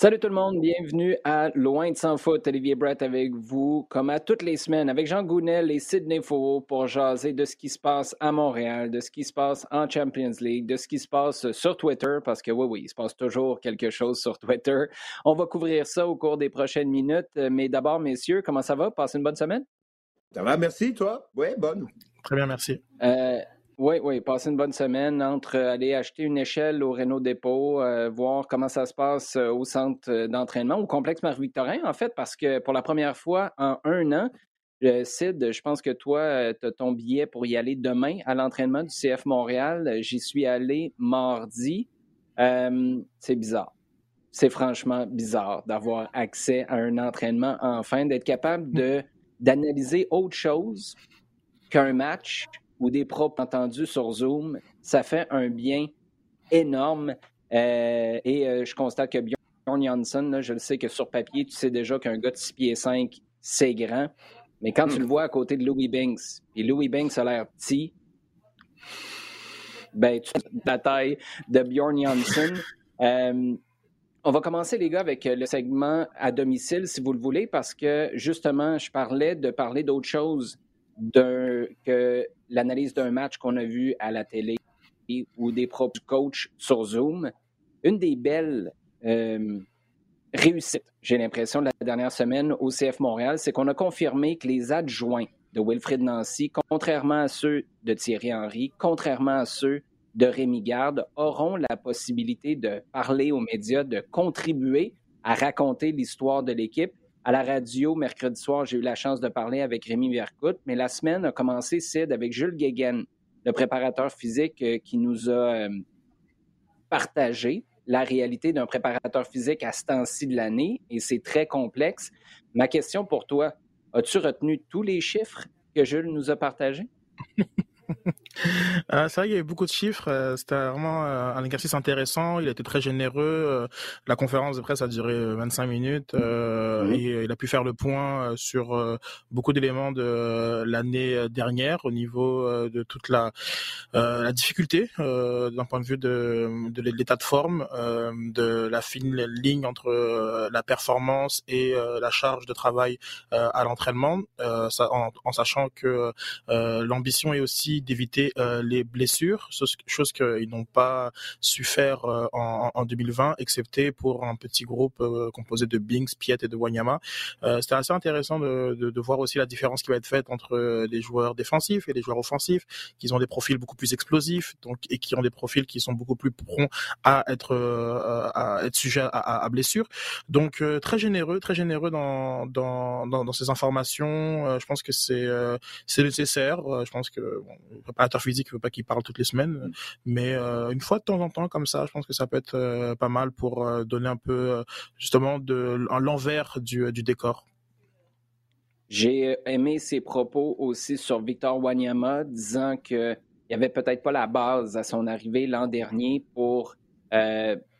Salut tout le monde, bienvenue à Loin de sans foot. Olivier Brett avec vous, comme à toutes les semaines, avec Jean Gounel et Sidney Faux pour jaser de ce qui se passe à Montréal, de ce qui se passe en Champions League, de ce qui se passe sur Twitter, parce que oui, oui, il se passe toujours quelque chose sur Twitter. On va couvrir ça au cours des prochaines minutes. Mais d'abord, messieurs, comment ça va? Passez une bonne semaine? Ça va, merci, toi? Oui, bonne. Très bien, merci. Euh, oui, oui, passer une bonne semaine entre euh, aller acheter une échelle au Renault Dépôt, euh, voir comment ça se passe euh, au centre d'entraînement, au complexe Marie-Victorin, en fait, parce que pour la première fois en un an, Sid, je pense que toi, tu as ton billet pour y aller demain à l'entraînement du CF Montréal. J'y suis allé mardi. c'est bizarre. C'est franchement bizarre d'avoir accès à un entraînement enfin, d'être capable d'analyser autre chose qu'un match ou des propres entendus sur Zoom, ça fait un bien énorme. Euh, et euh, je constate que Bjorn Janssen, je le sais que sur papier, tu sais déjà qu'un gars de 6 pieds 5, c'est grand. Mais quand tu le vois à côté de Louis Banks, et Louis Banks a l'air petit, ben, tu la taille de Bjorn Janssen. Euh, on va commencer, les gars, avec le segment à domicile, si vous le voulez, parce que justement, je parlais de parler d'autre chose que l'analyse d'un match qu'on a vu à la télé ou des propres coachs sur Zoom. Une des belles euh, réussites, j'ai l'impression, de la dernière semaine au CF Montréal, c'est qu'on a confirmé que les adjoints de Wilfrid Nancy, contrairement à ceux de Thierry Henry, contrairement à ceux de Rémi Garde, auront la possibilité de parler aux médias, de contribuer à raconter l'histoire de l'équipe à la radio, mercredi soir, j'ai eu la chance de parler avec Rémi Vercoute, mais la semaine a commencé, Sid, avec Jules Guéguen, le préparateur physique euh, qui nous a euh, partagé la réalité d'un préparateur physique à ce temps-ci de l'année, et c'est très complexe. Ma question pour toi, as-tu retenu tous les chiffres que Jules nous a partagés? Euh, c'est vrai qu'il y avait beaucoup de chiffres. Euh, c'était vraiment euh, un exercice intéressant. Il a été très généreux. La conférence de presse a duré 25 minutes et il a pu faire le point sur beaucoup d'éléments de l'année dernière au niveau de toute la, la difficulté d'un point de vue de, de l'état de forme, de la fine ligne entre la performance et la charge de travail à l'entraînement, en, en, sachant que l'ambition est aussi d'éviter euh, les blessures, chose qu'ils n'ont pas su faire euh, en, en, 2020, excepté pour un petit groupe euh, composé de Binks, Piet et de Wanyama. C'était assez intéressant de, voir aussi la différence qui va être faite entre les joueurs défensifs et les joueurs offensifs, qui ont des profils beaucoup plus explosifs, donc et qui ont des profils qui sont beaucoup plus prompts à être à être sujets à, à, blessure. Donc très généreux, très généreux dans ces informations. je pense que c'est nécessaire. je pense que bon, le préparateur physique ne veut pas qu'il parle toutes les semaines, mm. mais euh, une fois de temps en temps comme ça, je pense que ça peut être euh, pas mal pour euh, donner un peu justement de l'envers du, du décor. J'ai aimé ses propos aussi sur Victor Wanyama, disant qu'il n'y avait peut-être pas la base à son arrivée l'an dernier pour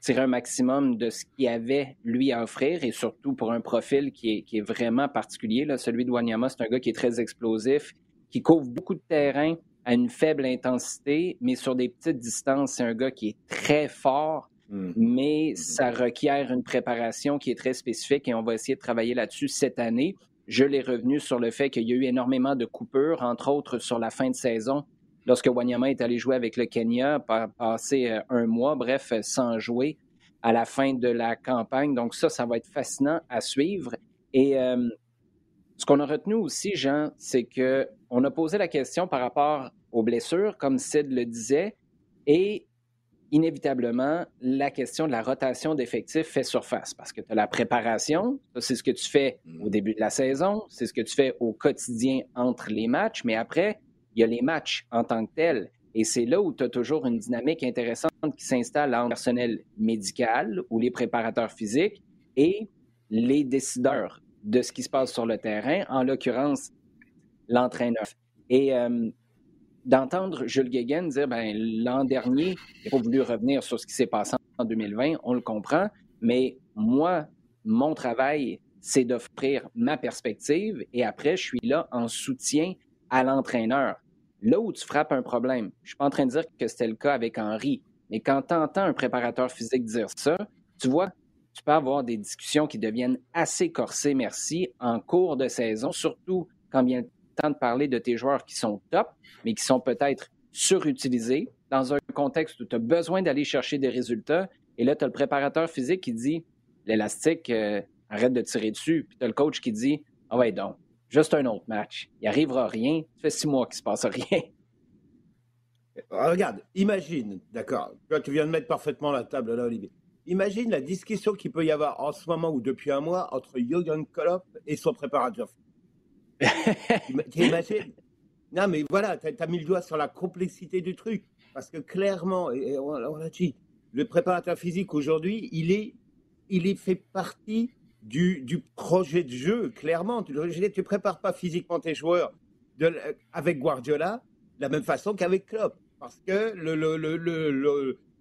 tirer un maximum de ce qu'il avait lui à offrir et surtout pour un profil qui est, qui est vraiment particulier. Là, celui de Wanyama, c'est un gars qui est très explosif, qui couvre beaucoup de terrain à une faible intensité, mais sur des petites distances. C'est un gars qui est très fort, hmm. mais ça requiert une préparation qui est très spécifique et on va essayer de travailler là-dessus cette année. Je l'ai revenu sur le fait qu'il y a eu énormément de coupures, entre autres sur la fin de saison, lorsque Wanyama est allé jouer avec le Kenya, passer euh, un mois, bref, sans jouer à la fin de la campagne. Donc ça, ça va être fascinant à suivre. Et euh, ce qu'on a retenu aussi, Jean, c'est que on a posé la question par rapport aux blessures, comme Sid le disait, et inévitablement, la question de la rotation d'effectifs fait surface parce que tu as la préparation, c'est ce que tu fais au mm. début de la saison, c'est ce que tu fais au quotidien entre les matchs, mais après, il y a les matchs en tant que tels. Et c'est là où tu as toujours une dynamique intéressante qui s'installe entre le personnel médical ou les préparateurs physiques et les décideurs de ce qui se passe sur le terrain, en l'occurrence l'entraîneur. Et euh, d'entendre Jules Guéguen dire ben, l'an dernier, il n'a pas voulu revenir sur ce qui s'est passé en 2020, on le comprend, mais moi, mon travail, c'est d'offrir ma perspective et après, je suis là en soutien à l'entraîneur. Là où tu frappes un problème, je suis pas en train de dire que c'était le cas avec Henri, mais quand tu entends un préparateur physique dire ça, tu vois, tu peux avoir des discussions qui deviennent assez corsées, merci, en cours de saison, surtout quand le de parler de tes joueurs qui sont top, mais qui sont peut-être surutilisés dans un contexte où tu as besoin d'aller chercher des résultats. Et là, tu as le préparateur physique qui dit l'élastique, euh, arrête de tirer dessus. Puis tu as le coach qui dit Ah ouais, donc, juste un autre match. Il arrivera rien. Ça fait six mois qu'il se passe rien. Euh, regarde, imagine, d'accord, tu viens de mettre parfaitement la table là, Olivier. Imagine la discussion qu'il peut y avoir en ce moment ou depuis un mois entre Jürgen Klopp et son préparateur. T'imagines Non, mais voilà, tu as, mis le doigt sur la complexité du truc. Parce que clairement, et on, l'a dit, le préparateur physique aujourd'hui, il est, il est fait partie du, du projet de jeu, clairement. Tu ne prépares pas physiquement tes joueurs avec Guardiola de la même façon qu'avec Klopp. Parce que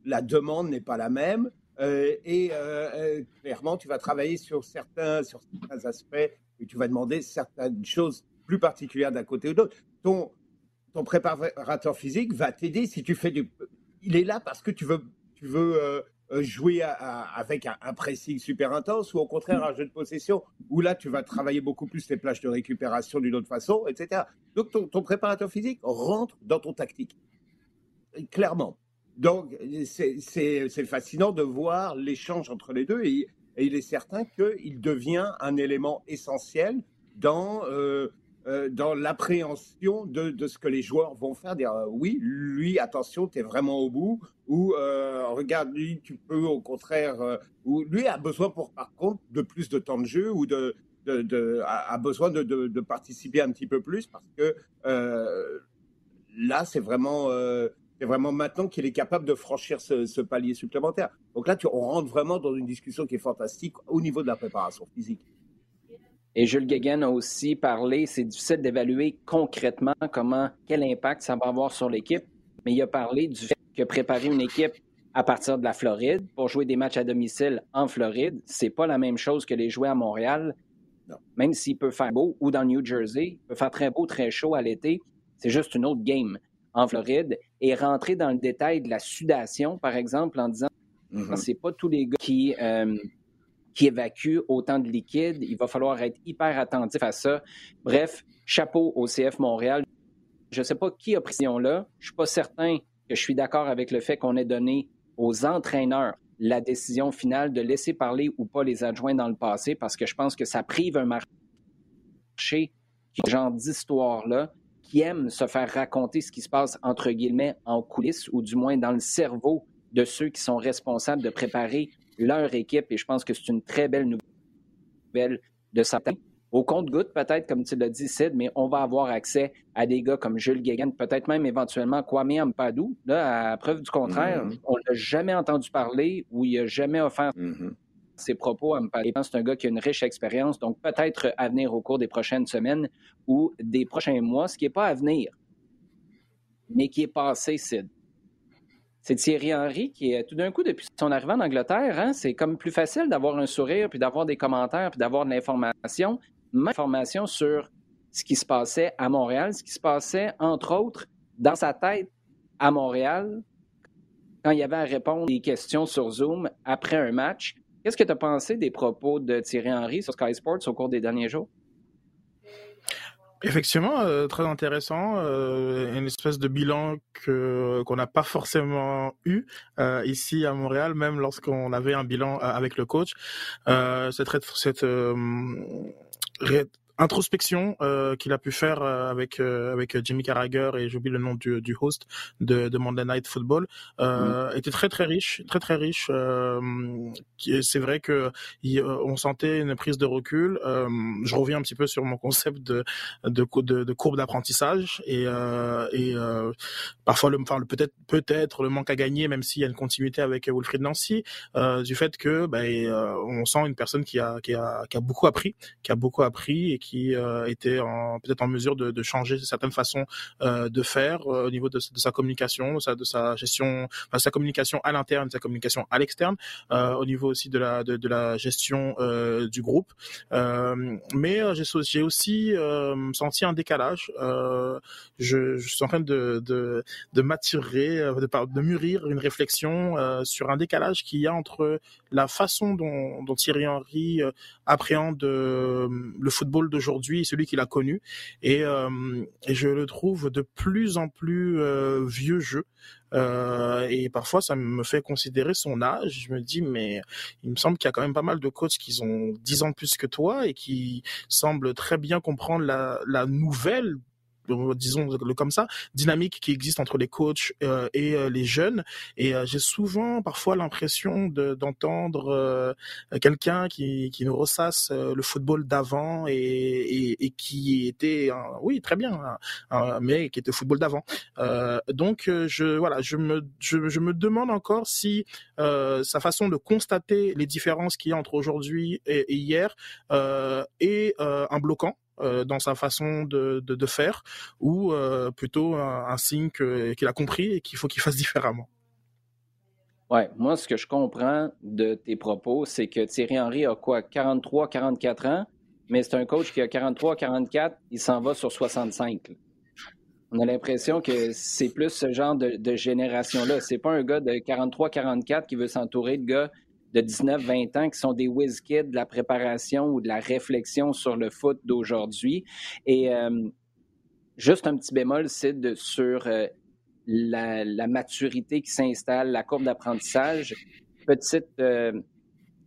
la demande n'est pas la même. Euh, et euh, euh, clairement, tu vas travailler sur certains, sur certains aspects et tu vas demander certaines choses plus particulières d'un côté ou de l'autre. Ton, ton préparateur physique va t'aider si tu fais du. Il est là parce que tu veux, tu veux jouer avec un, pressing super intense ou au contraire un jeu de possession où là tu vas travailler beaucoup plus les plages de récupération d'une autre façon, etc. Donc ton, ton préparateur physique rentre dans ton tactique. Clairement. Donc, c'est fascinant de voir l'échange entre les deux il est certain qu'il devient un élément essentiel dans, euh, euh, dans l'appréhension de, de, ce que les joueurs vont faire. Euh, oui, lui, attention, tu es vraiment au bout, ou regarde, lui, tu peux au contraire, ou lui a besoin, pour, par contre, de plus de temps de jeu ou de, de, de a, besoin de, participer un petit peu plus parce que là, c'est vraiment c'est vraiment maintenant qu'il est capable de franchir ce, palier supplémentaire. Donc là, tu, on rentre vraiment dans une discussion qui est fantastique au niveau de la préparation physique. Et Jules Guéguen a aussi parlé, c'est difficile d'évaluer concrètement comment, quel impact ça va avoir sur l'équipe, mais il a parlé du fait que préparer une équipe à partir de la Floride pour jouer des matchs à domicile en Floride, c'est pas la même chose que les jouer à Montréal. Même s'il peut faire beau ou dans New Jersey, il peut faire très beau, très chaud à l'été, c'est juste une autre game en Floride et rentrer dans le détail de la sudation, par exemple, en disant ce mm-hmm. c'est pas tous les gars qui, euh, qui évacuent autant de liquide. Il va falloir être hyper attentif à ça. Bref, chapeau au CF Montréal. Je ne sais pas qui a pris cette là Je ne suis pas certain que je suis d'accord avec le fait qu'on ait donné aux entraîneurs la décision finale de laisser parler ou pas les adjoints dans le passé parce que je pense que ça prive un marché ce genre d'histoire-là qui aiment se faire raconter ce qui se passe entre guillemets en coulisses ou du moins dans le cerveau de ceux qui sont responsables de préparer leur équipe. Et je pense que c'est une très belle nouvelle de certains. Au compte-goutte, peut-être, comme tu l'as dit, Sid, mais on va avoir accès à des gars comme Jules Guéguen, peut-être même éventuellement Kwame Ampadou. Là, à preuve du contraire, mm-hmm. on ne l'a jamais entendu parler ou il n'a jamais offert mm-hmm ses propos à me parler. C'est un gars qui a une riche expérience, donc peut-être à venir au cours des prochaines semaines ou des prochains mois, ce qui n'est pas à venir, mais qui est passé, Sid. C'est Thierry Henry qui est tout d'un coup, depuis son arrivée en Angleterre, hein, c'est comme plus facile d'avoir un sourire, puis d'avoir des commentaires, puis d'avoir de l'information, information sur ce qui se passait à Montréal, ce qui se passait, entre autres, dans sa tête à Montréal, quand il y avait à répondre des questions sur Zoom après un match. Qu'est-ce que tu as pensé des propos de Thierry Henry sur Sky Sports au cours des derniers jours? Effectivement, euh, très intéressant. Euh, une espèce de bilan que qu'on n'a pas forcément eu euh, ici à Montréal, même lorsqu'on avait un bilan avec le coach. cette, cette introspection qu'il a pu faire avec avec Jimmy Carragher et j'oublie le nom du, du host de, de Monday Night Football mm. était très très riche, très très riche. c'est vrai que on sentait une prise de recul. je reviens un petit peu sur mon concept de de, de, de courbe d'apprentissage et, et parfois le, enfin, peut-être peut-être le manque à gagner, même s'il y a une continuité avec Wilfried Nancy, du fait que ben, on sent une personne qui a, qui a, qui a beaucoup appris, qui a beaucoup appris et qui euh, était peut-être en mesure de, changer certaines façons euh, de faire euh, au niveau de, sa communication, de sa, gestion, enfin, sa communication à l'interne, sa communication à l'externe, au niveau aussi de la, gestion du groupe. mais j'ai aussi senti un décalage. Je, suis en train de, de, de maturer, de, mûrir une réflexion sur un décalage qu'il y a entre la façon dont, Thierry Henry appréhende le football d'aujourd'hui, celui qu'il a connu, et, euh, et, je le trouve de plus en plus vieux jeu. Euh, et parfois, ça me fait considérer son âge. Je me dis, mais il me semble qu'il y a quand même pas mal de coachs qui ont 10 ans plus que toi et qui semblent très bien comprendre la nouvelle disons le comme ça, dynamique qui existe entre les coachs euh, et euh, les jeunes. Et euh, j'ai souvent parfois l'impression d'entendre quelqu'un qui, qui nous ressasse le football d'avant et, et, qui était, oui, très bien, mais qui était football d'avant. donc je voilà, je me je, me demande encore si sa façon de constater les différences qu'il y a entre aujourd'hui et hier est un bloquant euh, dans sa façon de, de, faire, ou euh, plutôt un, signe qu'il a compris et qu'il faut qu'il fasse différemment. Ouais, moi, ce que je comprends de tes propos, c'est que Thierry Henry a quoi, 43, 44 ans, mais c'est un coach qui a 43, 44, il s'en va sur 65. On a l'impression que c'est plus ce genre de, de génération-là. C'est pas un gars de 43, 44 qui veut s'entourer de gars de 19-20 ans qui sont des whiz kids de la préparation ou de la réflexion sur le foot d'aujourd'hui. Et euh, juste un petit bémol, c'est sur euh, la, maturité qui s'installe, la courbe d'apprentissage. Petite euh,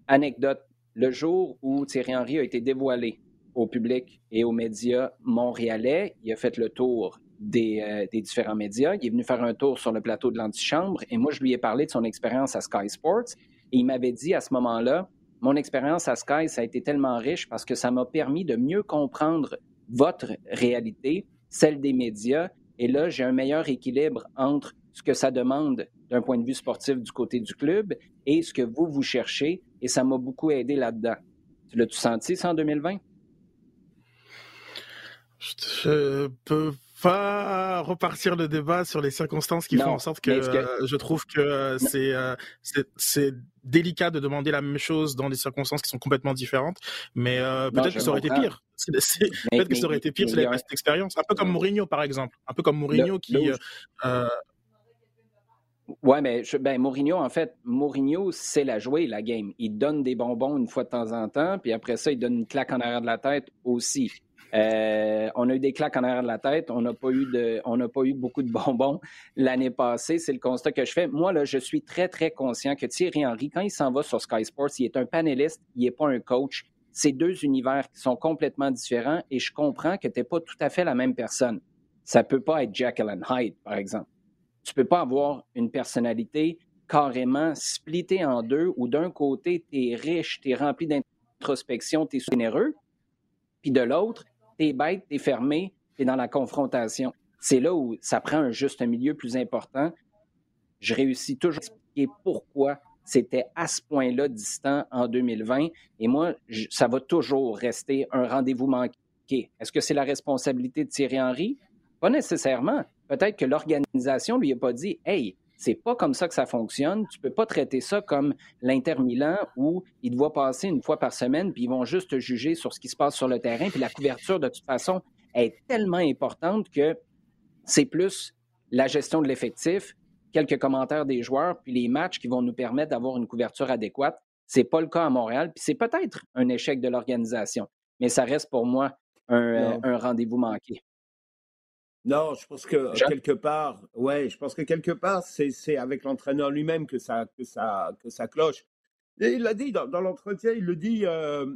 anecdote, le jour où Thierry Henry a été dévoilé au public et aux médias montréalais, il a fait le tour des, des, différents médias. Il est venu faire un tour sur le plateau de l'antichambre et moi, je lui ai parlé de son expérience à Sky Sports. Et il m'avait dit à ce moment-là, mon expérience à Sky, ça a été tellement riche parce que ça m'a permis de mieux comprendre votre réalité, celle des médias. Et là, j'ai un meilleur équilibre entre ce que ça demande d'un point de vue sportif du côté du club et ce que vous, vous cherchez. Et ça m'a beaucoup aidé là-dedans. Tu l'as-tu senti, ça, en 2020? Je peux pas repartir le débat sur les circonstances qui font en sorte que, je trouve que euh, euh, c'est c'est délicat de demander la même chose dans des circonstances qui sont complètement différentes, mais euh, peut-être que ça aurait été pire. Peut-être que ça aurait été pire si avait cette expérience. Un peu comme Mourinho, par exemple. Un peu comme Mourinho qui. Ouais, mais ben, Mourinho, en fait, Mourinho, c'est la jouer, la game. Il donne des bonbons une fois de temps en temps, puis après ça, il donne une claque en arrière de la tête aussi. Euh, on a eu des claques en arrière de la tête. On n'a pas eu beaucoup de bonbons l'année passée. C'est le constat que je fais. Moi, là, je suis très, très conscient que Thierry Henry, quand il s'en va sur Sky Sports, il est un panéliste, il n'est pas un coach. C'est deux univers qui sont complètement différents et je comprends que tu n'es pas tout à fait la même personne. Ça peut pas être and Hyde, par exemple. Tu peux pas avoir une personnalité carrément splittée en deux où d'un côté, tu es riche, tu es rempli d'introspection, tu es généreux, puis de l'autre, t'es bête, t'es fermé, t'es dans la confrontation. C'est là où ça prend un juste milieu plus important. Je réussis toujours à expliquer pourquoi c'était à ce point-là distant en 2020. Et moi, ça va toujours rester un rendez-vous manqué. Est-ce que c'est la responsabilité de Thierry Henry? Pas nécessairement. Peut-être que l'organisation lui a pas dit Hey, c'est pas comme ça que ça fonctionne. Tu peux pas traiter ça comme l'Inter Milan où il doit passer une fois par semaine, puis ils vont juste juger sur ce qui se passe sur le terrain. Puis la couverture, de toute façon, est tellement importante que c'est plus la gestion de l'effectif, quelques commentaires des joueurs, puis les matchs qui vont nous permettre d'avoir une couverture adéquate. C'est pas le cas à Montréal, puis c'est peut-être un échec de l'organisation, mais ça reste pour moi un rendez-vous manqué. Non, je pense que quelque part, ouais, je pense que quelque part, c'est avec l'entraîneur lui-même que ça, que, ça, que ça cloche. Et il l'a dit dans, l'entretien, il le dit, euh,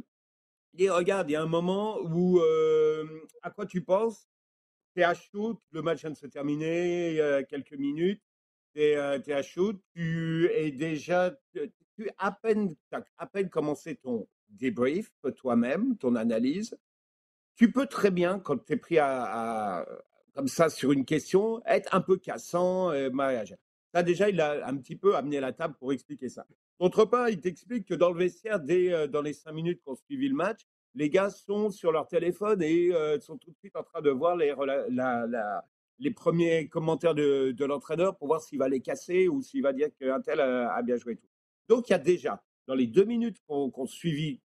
Et regarde, il y a un moment où, euh, à quoi tu penses? Tu es à shoot, le match vient de se terminer il y a quelques minutes, tu es, à shoot, tu es déjà, tu à peine, as à peine commencé ton débrief toi-même, ton analyse. Tu peux très bien, quand tu es pris à, comme ça sur une question, être un peu cassant, et Ça, déjà, il a un petit peu amené la table pour expliquer ça. D'autre part, il t'explique que dans le vestiaire, dès euh, dans les cinq minutes qu'on suivi le match, les gars sont sur leur téléphone et euh, sont tout de suite en train de voir les, les premiers commentaires de, l'entraîneur pour voir s'il va les casser ou s'il va dire qu'un tel a, bien joué. Tout. Donc, il y a déjà, dans les deux minutes qu'on qu suivi,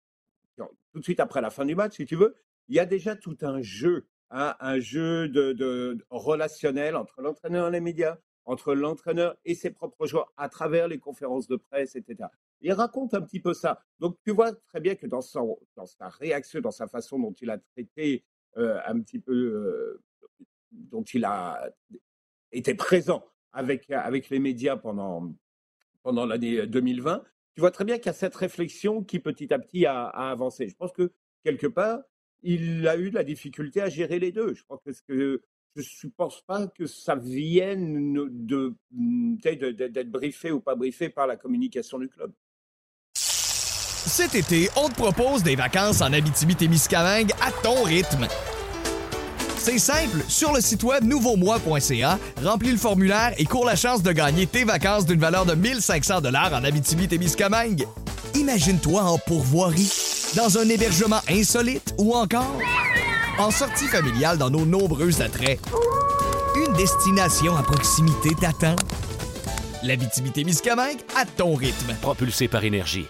tout de suite après la fin du match, si tu veux, il y a déjà tout un jeu, un jeu de, relationnel entre l'entraîneur et les médias, entre l'entraîneur et ses propres joueurs à travers les conférences de presse, etc. Il raconte un petit peu ça. Donc tu vois très bien que dans, sa réaction, dans sa façon dont il a traité euh, un petit peu, euh, dont il a été présent avec, avec les médias pendant, pendant l'année 2020, tu vois très bien qu'il y a cette réflexion qui petit à petit a, avancé. Je pense que quelque part, il a eu de la difficulté à gérer les deux. Je crois que je ne pense pas que ça vienne de, d'être briefé ou pas briefé par la communication du club. Cet été, on te propose des vacances en Abitibi-Témiscamingue à ton rythme. C'est simple, sur le site web nouveaumois.ca, remplis le formulaire et cours la chance de gagner tes vacances d'une valeur de 1500 dollars en Abitibi-Témiscamingue. Imagine-toi en pourvoirie, dans un hébergement insolite ou encore en sortie familiale dans nos nombreux attraits. Une destination à proximité t'attend. La Miscamingue à ton rythme. Propulsé par énergie.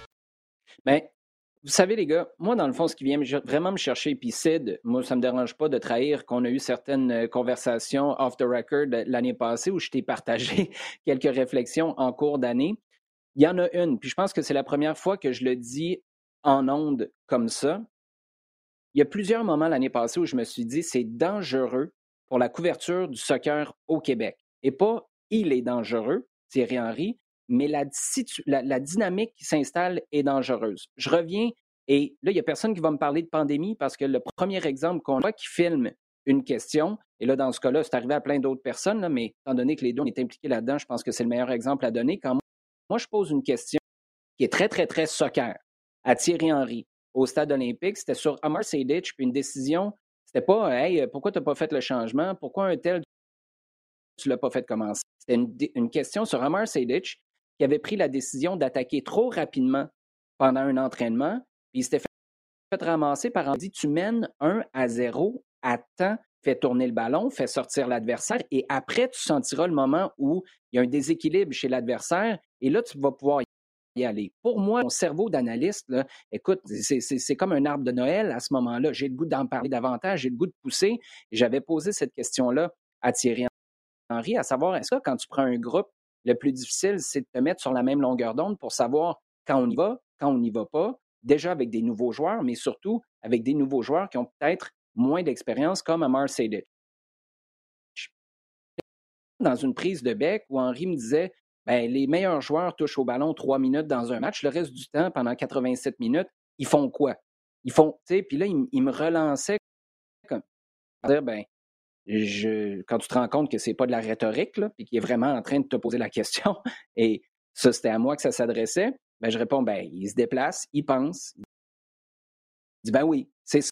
Ben, vous savez, les gars, moi, dans le fond, ce qui vient vraiment me chercher, puis Sid, moi, ça me dérange pas de trahir qu'on a eu certaines euh, conversations off the record l'année passée où je t'ai partagé quelques réflexions en cours d'année. Il y en a une, puis je pense que c'est la première fois que je le dis en ondes comme ça il y a plusieurs moments l'année passée où je me suis dit c'est dangereux pour la couverture du soccer au Québec. Et pas il est dangereux, Thierry Henry, mais la, la, dynamique qui s'installe est dangereuse. Je reviens et là, il n'y a personne qui va me parler de pandémie parce que le premier exemple qu'on voit qui filme une question, et là, dans ce cas-là, c'est arrivé à plein d'autres personnes, mais étant donné que les deux ont été impliqués là-dedans, je pense que c'est le meilleur exemple à donner. Quand moi, je pose une question qui est très, très, très soccer à Thierry Henry, au stade olympique, c'était sur Amar Seydic, puis une décision, c'était pas Hey, pourquoi tu n'as pas fait le changement? Pourquoi un tel tu l'as pas fait commencer? C'était une, question sur Amar Seydic qui avait pris la décision d'attaquer trop rapidement pendant un entraînement, puis il s'était fait, ramasser par dit Tu mènes 1 à 0, attends, fais tourner le ballon, fais sortir l'adversaire, et après, tu sentiras le moment où il y a un déséquilibre chez l'adversaire, et là, tu vas pouvoir Pour moi, mon cerveau d'analyste, écoute, c'est comme un arbre de Noël à ce moment-là. J'ai le goût d'en parler davantage, j'ai le goût de pousser. J'avais posé cette question-là à Thierry Henry, à savoir, est-ce que quand tu prends un groupe, le plus difficile, c'est de te mettre sur la même longueur d'onde pour savoir quand on y va, quand on n'y va pas, déjà avec des nouveaux joueurs, mais surtout avec des nouveaux joueurs qui ont peut-être moins d'expérience, comme Amar Seydic. Dans une prise de bec où Henry me disait ben, les meilleurs joueurs touchent au ballon trois minutes dans un match. Le reste du temps, pendant 87 minutes, ils font quoi? Ils font, tu sais, puis là, ils, me relançaient comme dire, ben, je, quand tu te rends compte que c'est pas de la rhétorique, puis qu'il est vraiment en train de te poser la question, et ça, c'était à moi que ça s'adressait, ben, je réponds, ben, il se déplace, il pense. Il dit, ben oui, c'est ça,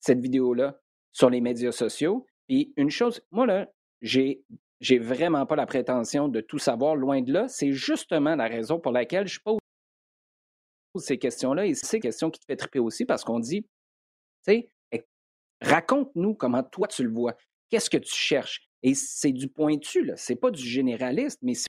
cette vidéo-là, sur les médias sociaux. Puis une chose, moi, là, j'ai j'ai vraiment pas la prétention de tout savoir, loin de là. C'est justement la raison pour laquelle je pose ces questions-là et ces questions qui te fait triper aussi parce qu'on dit, tu sais, raconte-nous comment toi tu le vois. Qu'est-ce que tu cherches? Et c'est du pointu, là. C'est pas du généraliste, mais si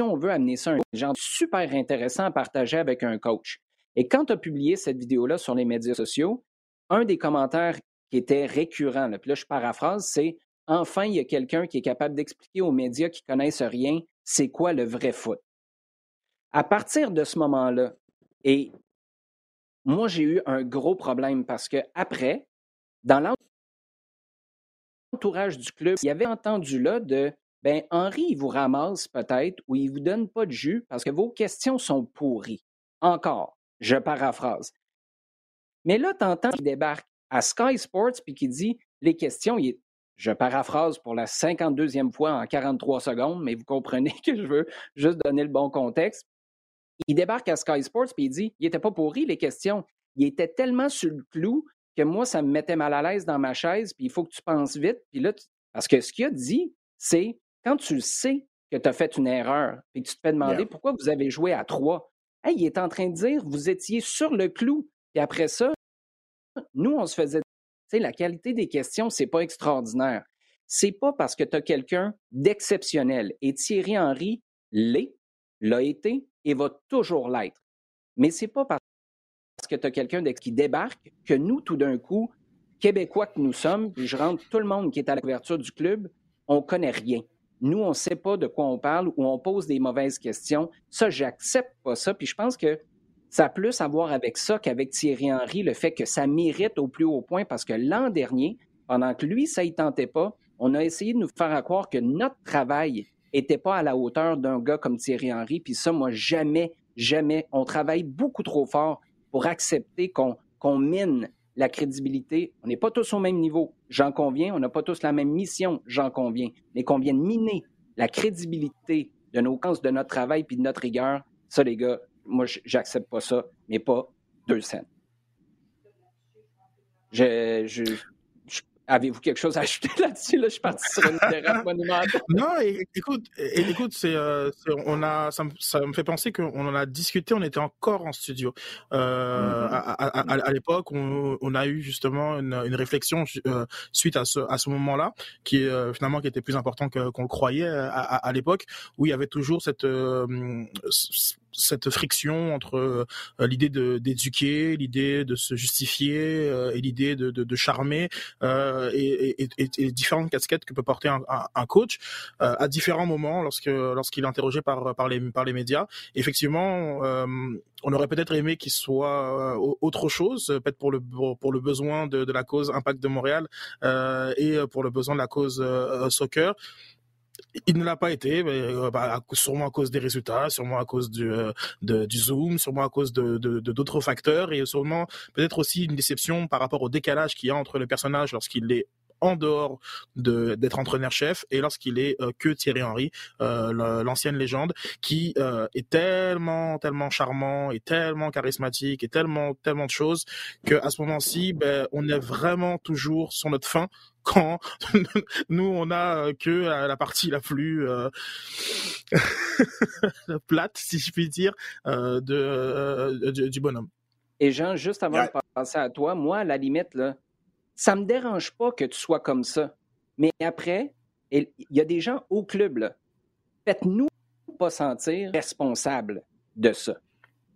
on veut amener ça un genre super intéressant à partager avec un coach. Et quand tu as publié cette vidéo-là sur les médias sociaux, un des commentaires qui était récurrent, là, puis là je paraphrase, c'est Enfin, il y a quelqu'un qui est capable d'expliquer aux médias qui connaissent rien c'est quoi le vrai foot. À partir de ce moment-là, et moi, j'ai eu un gros problème parce que après, dans l'entourage du club, il y avait entendu là de ben Henri, il vous ramasse peut-être ou il vous donne pas de jus parce que vos questions sont pourries. Encore, je paraphrase. Mais là, tu entends qu'il débarque à Sky Sports puis qui dit les questions, je paraphrase pour la 52e fois en 43 secondes, mais vous comprenez que je veux juste donner le bon contexte. Il débarque à Sky Sports puis il dit il n'était pas pourri les questions. Il était tellement sur le clou que moi, ça me mettait mal à l'aise dans ma chaise, puis il faut que tu penses vite. Puis là, Parce que ce qu'il a dit, c'est quand tu sais que tu as fait une erreur, puis que tu te fais demander pourquoi vous avez joué à trois, il est en train de dire vous étiez sur le clou. Et après ça, nous, on se faisait. La qualité des questions, c'est pas extraordinaire. C'est pas parce que tu as quelqu'un d'exceptionnel. Et Thierry Henry l'est, l'a été et va toujours l'être. Mais c'est pas parce que tu as quelqu'un qui débarque que nous, tout d'un coup, Québécois que nous sommes, puis je rentre tout le monde qui est à la couverture du club, on connaît rien. Nous, on ne sait pas de quoi on parle ou on pose des mauvaises questions. Ça, j'accepte pas ça. Puis je pense que ça a plus à voir avec ça qu'avec Thierry Henry, le fait que ça mérite au plus haut point parce que l'an dernier, pendant que lui, ça y tentait pas, on a essayé de nous faire croire que notre travail n'était pas à la hauteur d'un gars comme Thierry Henry. Puis ça, moi, jamais, jamais. On travaille beaucoup trop fort pour accepter qu'on mine la crédibilité. On n'est pas tous au même niveau, j'en conviens. On n'a pas tous la même mission, j'en conviens. Mais qu'on vienne miner la crédibilité de nos chances, de notre travail puis de notre rigueur, ça, les gars, moi, j'accepte pas ça, mais pas deux. Je, je, Avez-vous quelque chose à ajouter là-dessus? Là, je suis parti sur une thérapie monumentale. Non, écoute, écoute, c'est, euh, on a, ça, me fait penser qu'on en a discuté, on était encore en studio. Euh, mm-hmm. à, l'époque, on, a eu justement une, réflexion euh, suite à ce, à ce moment-là, qui finalement qui était plus important qu'on le croyait à, l'époque, où il y avait toujours cette cette friction entre euh, l'idée d'éduquer, l'idée de se justifier euh, et l'idée de, de, charmer euh, et, et, différentes casquettes que peut porter un, un, coach à différents moments lorsque lorsqu'il est interrogé par par les par les médias. Effectivement, on aurait peut-être aimé qu'il soit autre chose, peut-être pour le pour le besoin de, de la cause Impact de Montréal et pour le besoin de la cause soccer il ne l'a pas été, euh, bah, sûrement à cause des résultats, sûrement à cause du, euh, du Zoom, sûrement à cause de, d'autres facteurs, et sûrement peut-être aussi une déception par rapport au décalage qu'il y a entre le personnage lorsqu'il est en dehors d'être entraîneur-chef et lorsqu'il est euh, que Thierry Henry, l'ancienne légende, qui est tellement, tellement charmant et tellement charismatique et tellement, tellement de choses que à ce moment-ci, ben, on est vraiment toujours sur notre fin quand nous on a euh, que euh, la partie la plus euh, plate, si je puis dire, de, du, bonhomme. Et Jean, juste avant de passer à toi, moi, à la limite, là, ça me dérange pas que tu sois comme ça. Mais après, il y a des gens au club. Faites-nous pas sentir responsables de ça.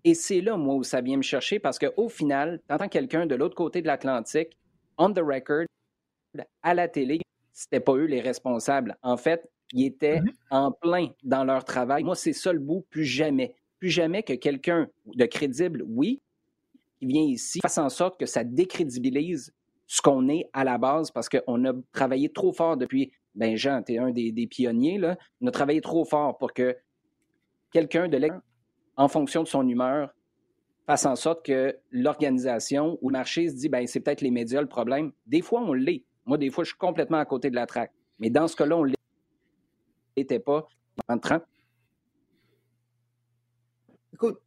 Et c'est là, moi, où ça vient me chercher parce qu'au final, tu entends quelqu'un de l'autre côté de l'Atlantique, on the record, à la télé, c'était pas eux les responsables. En fait, ils étaient mm-hmm. en plein dans leur travail. Moi, c'est ça le bout, plus jamais. Plus jamais que quelqu'un de crédible, oui, qui vient ici, fasse en sorte que ça décrédibilise ce qu'on est à la base parce qu'on a travaillé trop fort depuis. Ben, Jean, tu es un des, pionniers, là. On a travaillé trop fort pour que quelqu'un de l'extérieur, en fonction de son humeur, fasse en sorte que l'organisation ou le marché se dit ben c'est peut-être les médias le problème. Des fois, on l'est. Moi, des fois, je suis complètement à côté de la traque. Mais dans ce cas-là, on ne l'était pas en 30. Écoute,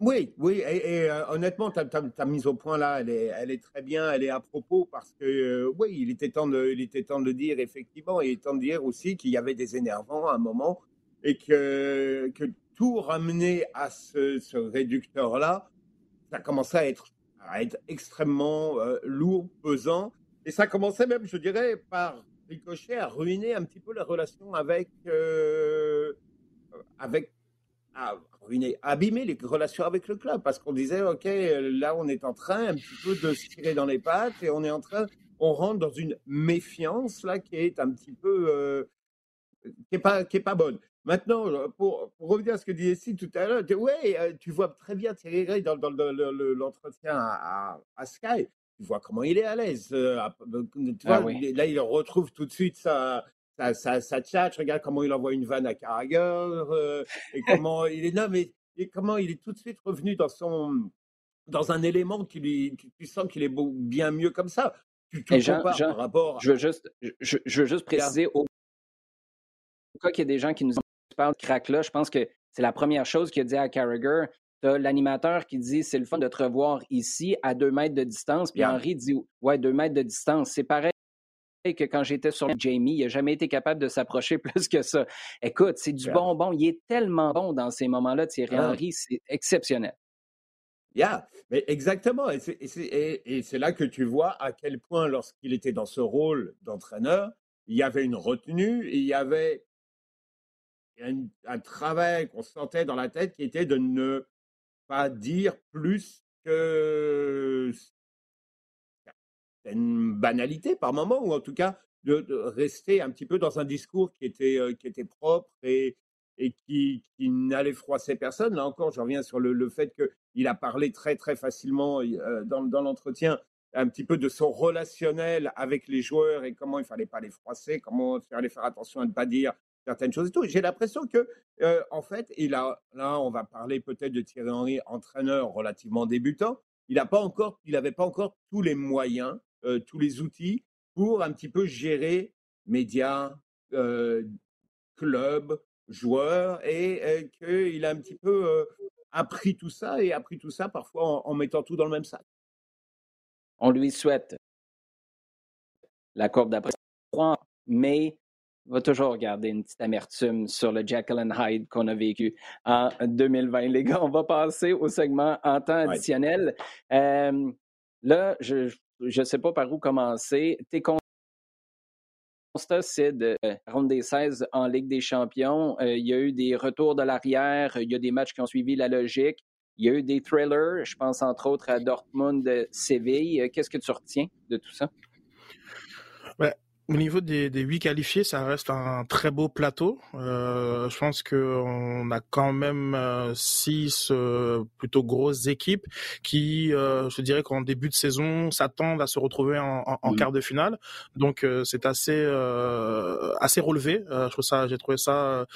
oui, oui, et, euh, honnêtement, ta, mise au point là, elle est, très bien, elle est à propos parce que euh, oui, il était, temps de, il était temps de dire, effectivement, il est temps de dire aussi qu'il y avait des énervants à un moment et que, que tout ramener à ce, réducteur-là, ça commençait à être, à être extrêmement euh, lourd, pesant. Et ça commençait même, je dirais, par ricochet à ruiner un petit peu la relation avec, euh, avec à ruiner, abîmer les relations avec le club, parce qu'on disait, ok, là on est en train un petit peu de se tirer dans les pattes et on est en train, on rentre dans une méfiance là qui est un petit peu, euh, qui est pas, pas bonne. Maintenant, pour, revenir à ce que disait ici tout à l'heure, ouais, euh, tu vois très bien Thierry Gray dans, l'entretien à, à, Sky tu vois comment il est à l'aise. Euh, tu ah Là, il retrouve tout de suite sa, sa, sa. Regarde comment il envoie une vanne à Carragher. Euh, et comment il est. Mais et comment il est tout de suite revenu dans son, dans un élément qui lui, tu, sens qu'il est bien mieux comme ça. Tu, tu Jean, par rapport. Je veux juste, je, je veux juste préciser au cas qu'il y a des gens qui nous parlent de crack là, je pense que c'est la première chose qu'il a dit à Carragher. Tu as l'animateur qui dit c'est le fun de te revoir ici à deux mètres de distance. Puis Henri dit ouais, deux mètres de distance. C'est pareil que quand j'étais sur Jamie, il n'a jamais été capable de s'approcher plus que ça. Écoute, c'est du bonbon. Il est tellement bon dans ces moments-là, Thierry ah. Henry, c'est exceptionnel. Yeah, mais exactement. Et c'est là que tu vois à quel point, lorsqu'il était dans ce rôle d'entraîneur, il y avait une retenue, et il y avait un, un travail qu'on sentait dans la tête qui était de ne pas dire plus que une banalité par moment, ou en tout cas de, rester un petit peu dans un discours qui était, euh, qui était propre et, et qui, qui n'allait froisser personne. Là encore, je reviens sur le, le fait qu'il a parlé très très facilement euh, dans, dans l'entretien un petit peu de son relationnel avec les joueurs et comment il fallait pas les froisser, comment il fallait faire attention à ne pas dire certaines choses et tout. J'ai l'impression que, en fait, il a, là, on va parler peut-être de Thierry Henry, entraîneur relativement débutant. Il n'a pas encore, il n'avait pas encore tous les moyens, tous les outils pour un petit peu gérer médias, euh, clubs, joueurs, et qu'il a un petit peu appris tout ça et appris tout ça parfois en, en mettant tout dans le même sac. On lui souhaite la courbe d'après mais va toujours garder une petite amertume sur le Jekyll and Hyde qu'on a vécu en 2020. Les gars, on va passer au segment en temps additionnel. Euh, là, je ne sais pas par où commencer. Tes constats, c'est de ronde des 16 en Ligue des champions. Euh, il y a eu des retours de l'arrière. Il y a des matchs qui ont suivi la logique. Il y a eu des thrillers. Je pense entre autres à Dortmund-Séville. Qu'est-ce que tu retiens de tout ça? Ben, au niveau des, des 8 qualifiés, ça reste un très beau plateau. Euh, je pense qu'on a quand même euh, six euh, plutôt grosses équipes qui, euh, je dirais qu'en début de saison, s'attendent à se retrouver en, en, quart de finale. Donc c'est assez assez relevé. je trouve ça, j'ai trouvé ça